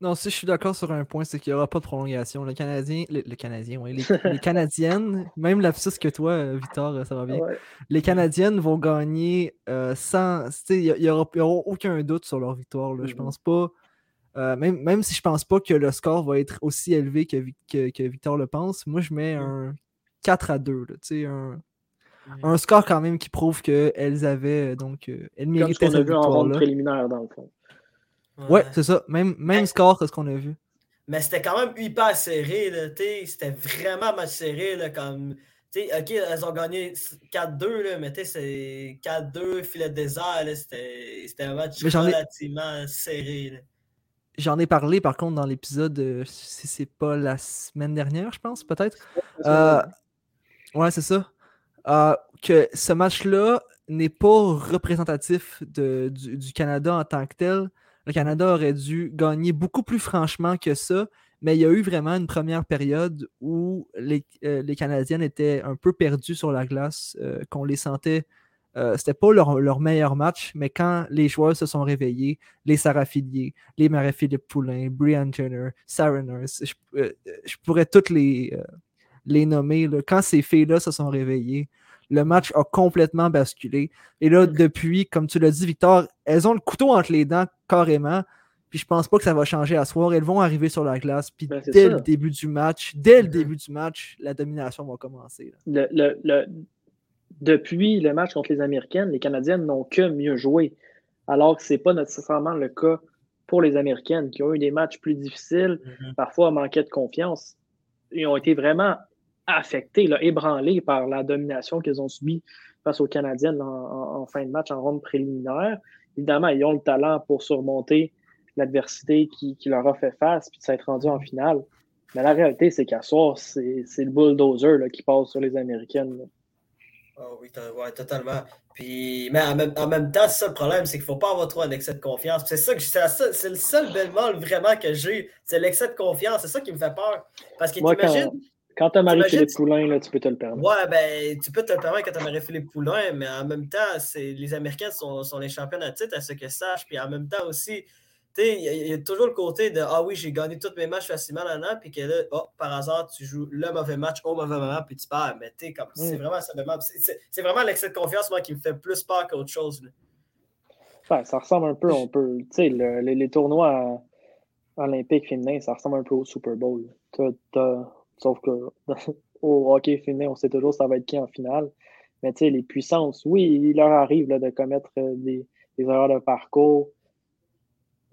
Speaker 3: Non, si je suis d'accord sur un point, c'est qu'il n'y aura pas de prolongation. Le Canadien, le, Canadien, oui, les, Canadiennes, même la que toi, euh, Victor, euh, ça va bien. Les Canadiennes vont gagner euh, sans. Il n'y aura, aucun doute sur leur victoire. Là. Je pense pas. même, même si je pense pas que le score va être aussi élevé que, que, Victor le pense, moi je mets un 4 à 2. un, un score quand même qui prouve qu'elles avaient. Donc, elles méritaient cette victoire-là.
Speaker 5: préliminaire dans le fond.
Speaker 3: Ouais, c'est ça. Même, même score que ce qu'on a vu.
Speaker 4: Mais c'était quand même hyper serré. C'était vraiment mal serré. Là, comme... OK, elles ont gagné 4-2, mais c'est 4-2, filet désert, c'était un match relativement serré.
Speaker 3: J'en ai parlé par contre dans l'épisode, euh, si c'est pas la semaine dernière, je pense, peut-être. Euh, ouais, c'est ça. Euh, que ce match-là n'est pas représentatif de, du, Canada en tant que tel. Le Canada aurait dû gagner beaucoup plus franchement que ça, mais il y a eu vraiment une première période où les, les Canadiennes étaient un peu perdues sur la glace, qu'on les sentait euh, c'était pas leur, meilleur match, mais quand les joueurs se sont réveillés, les Sarah Filier, les Marie-Philippe Poulain, Brian Turner, Sarah Nurse, je, euh, pourrais toutes les, euh, les nommer. Quand ces filles-là se sont réveillées, le match a complètement basculé. Et là, depuis, comme tu l'as dit, Victor, elles ont le couteau entre les dents carrément. Puis je pense pas que ça va changer à soir. Elles vont arriver sur la glace. Puis ben, dès le début du match, dès le mm-hmm. début du match, la domination va commencer.
Speaker 5: le, le, depuis le match contre les Américaines, les Canadiennes n'ont que mieux joué, alors que ce n'est pas nécessairement le cas pour les Américaines, qui ont eu des matchs plus difficiles, mm-hmm. parfois manquaient de confiance. Ils ont été vraiment affectés, là, ébranlés par la domination qu'ils ont subie face aux Canadiennes en, fin de match, en ronde préliminaire. Évidemment, ils ont le talent pour surmonter l'adversité qui, leur a fait face, puis de s'être rendu en finale. Mais la réalité, c'est qu'à soir, c'est le bulldozer qui passe sur les Américaines.
Speaker 4: Oh oui, totalement. Puis, mais en même, temps, c'est ça le problème, c'est qu'il ne faut pas avoir trop un excès de confiance. C'est ça que c'est le seul bel mal vraiment que j'ai, c'est l'excès de confiance. C'est ça qui me fait peur. Parce que t'imagines.
Speaker 5: Quand, quand tu as Marie-Philippe Poulain, là, tu peux te le permettre.
Speaker 4: Ouais, ben, tu peux te le permettre quand tu as Marie-Philippe Poulain, mais en même temps, les Américains sont, sont les champions à titre, à ce que je sache. Puis en même temps aussi, il y, a toujours le côté de Ah oui, j'ai gagné tous mes matchs facilement là puis que là, oh, par hasard, tu joues le mauvais match au mauvais moment, puis tu perds. Mais tu comme c'est mm. vraiment C'est vraiment l'excès de confiance, moi, qui me fait plus peur qu'autre chose.
Speaker 5: ça ressemble un peu, on peut. Tu sais, les, les, tournois olympiques féminins, ça ressemble un peu au Super Bowl. Sauf que au hockey féminin, on sait toujours ça va être qui en finale. Mais tu sais, les puissances, oui, il leur arrive là, de commettre euh, des, des erreurs de parcours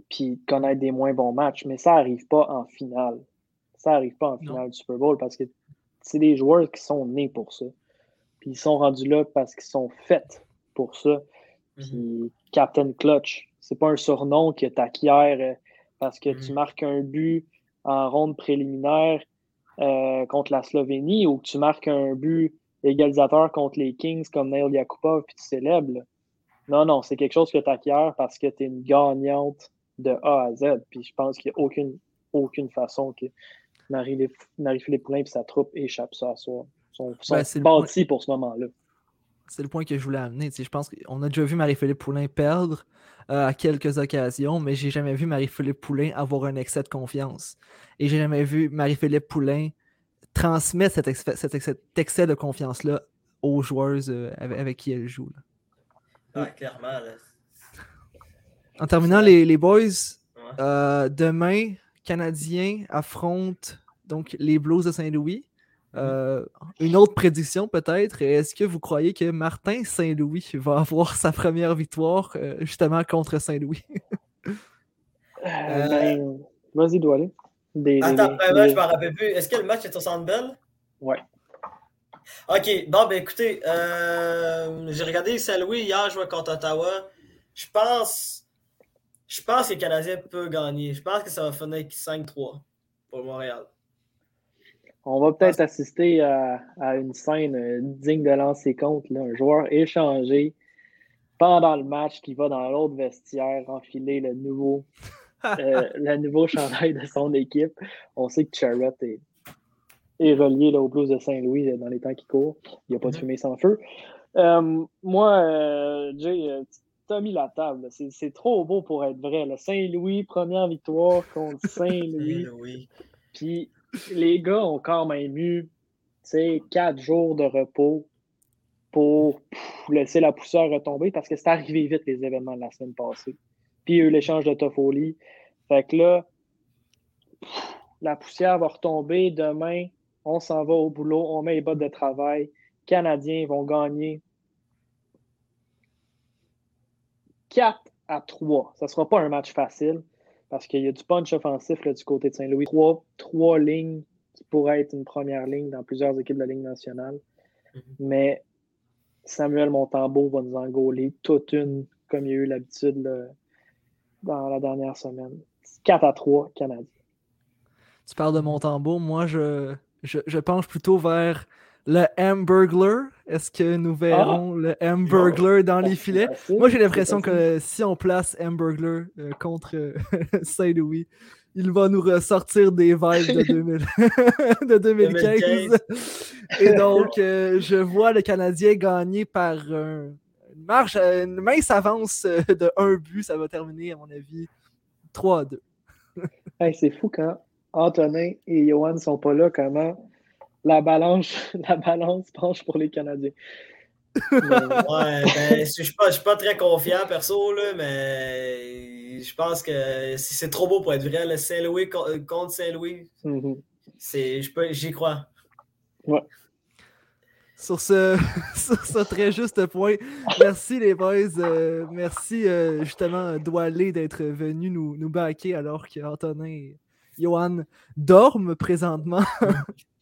Speaker 5: puis connaître des moins bons matchs, mais ça n'arrive pas en finale. Ça n'arrive pas en finale du Super Bowl parce que c'est des joueurs qui sont nés pour ça. Puis ils sont rendus là parce qu'ils sont faits pour ça. Puis mhm. Captain Clutch, c'est pas un surnom que tu acquiers euh, parce que tu mhm. marques un but en ronde préliminaire euh, contre la Slovénie ou que tu marques un but égalisateur contre les Kings comme Neil Yakupov puis tu célèbres. Non, non, c'est quelque chose que tu acquiers parce que tu es une gagnante de A à Z. Puis je pense qu'il n'y a aucune, aucune façon que Marie-Philippe Poulin et sa troupe échappent ça à soi. Ils sont, ben, bâtis pour ce moment-là.
Speaker 3: C'est le point que je voulais amener. je pense qu'on a déjà vu Marie-Philippe Poulin perdre euh, à quelques occasions, mais j'ai jamais vu Marie-Philippe Poulin avoir un excès de confiance. Et j'ai jamais vu Marie-Philippe Poulin transmettre cet, excès, de confiance-là aux joueuses euh, avec, qui elle joue.
Speaker 4: Là. clairement.
Speaker 3: En terminant, les, boys, euh, demain, Canadiens affrontent donc les Blues de Saint-Louis. Euh, une autre prédiction peut-être. Est-ce que vous croyez que Martin Saint-Louis va avoir sa première victoire euh, justement contre Saint-Louis?
Speaker 5: Ben, vas-y, dois aller.
Speaker 4: Attends, ben, je m'en rappelle plus. Est-ce que le match est au Centre Bell?
Speaker 5: Ouais.
Speaker 4: OK. Bon, ben écoutez, j'ai regardé Saint-Louis hier jouer contre Ottawa. Je pense je pense que le Canadien peut gagner. Je pense que ça va finir 5-3 pour Montréal.
Speaker 5: On va peut-être assister à, une scène euh, digne de lancer compte. Un joueur échangé pendant le match qui va dans l'autre vestiaire enfiler le nouveau, euh, le nouveau chandail de son équipe. On sait que Charrot est, relié là, au Blues de Saint-Louis euh, dans les temps qui courent. Il n'y a pas de mm-hmm. fumée sans feu. moi, Jay, t'as mis la table. C'est trop beau pour être vrai. Saint-Louis, première victoire contre Saint-Louis. Puis les gars ont quand même eu quatre jours de repos pour laisser la poussière retomber parce que c'est arrivé vite les événements de la semaine passée. Puis il y a eu l'échange de Toffoli. Fait que là, la poussière va retomber demain. On s'en va au boulot, on met les bottes de travail. Canadiens vont gagner 4 à 3. Ça ne sera pas un match facile parce qu'il y a du punch offensif du côté de Saint-Louis. Trois, trois lignes qui pourraient être une première ligne dans plusieurs équipes de la Ligue nationale. Mais Samuel Montambeau va nous engoler toute une, comme il y a eu l'habitude dans la dernière semaine. 4 à 3 Canadiens.
Speaker 3: Tu parles de Montembeau. Moi, je, je, je penche plutôt vers le Hamburglar? Est-ce que nous verrons ah! le Hamburglar dans les filets? Moi, j'ai l'impression que si on place Hamburglar euh, contre euh, Saint-Louis, il va nous ressortir des vibes de, de 2015. Et donc, euh, je vois le Canadien gagner par une marge, une mince avance de un but. Ça va terminer, à mon avis, 3 à 2.
Speaker 5: c'est fou quand Antonin et Johan ne sont pas là, comment la balance, la balance penche pour les Canadiens.
Speaker 4: ouais, ben, je ne suis, pas très confiant, perso, là, mais je pense que c'est trop beau pour être vrai. Le Saint-Louis contre Saint-Louis, mm-hmm. j'y crois.
Speaker 5: Ouais.
Speaker 3: Sur ce, sur ce très juste point, merci les boys. Euh, merci euh, justement Doualé d'être venu nous, nous baquer alors qu'Antonin et Johan dorment présentement.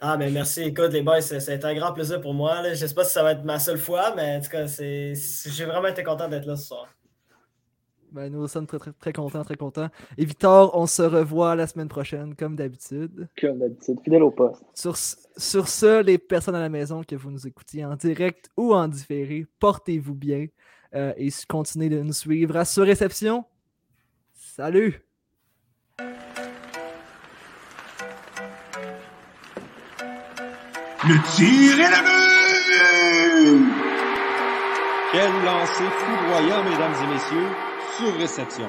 Speaker 4: Ah, mais merci. Écoute, les boys, c'est un grand plaisir pour moi. Je ne sais pas si ça va être ma seule fois, mais en tout cas, j'ai vraiment été content d'être là ce soir.
Speaker 3: Ben, nous sommes très, très, très contents, très contents. Et Victor, on se revoit la semaine prochaine, comme d'habitude.
Speaker 5: Comme d'habitude, fidèle au poste.
Speaker 3: Sur, sur ce, les personnes à la maison que vous nous écoutiez en direct ou en différé, portez-vous bien euh, et continuez de nous suivre à Sur Réception. Salut!
Speaker 1: Le tir est la!
Speaker 2: Quel lancer foudroyant, mesdames et messieurs, sur réception.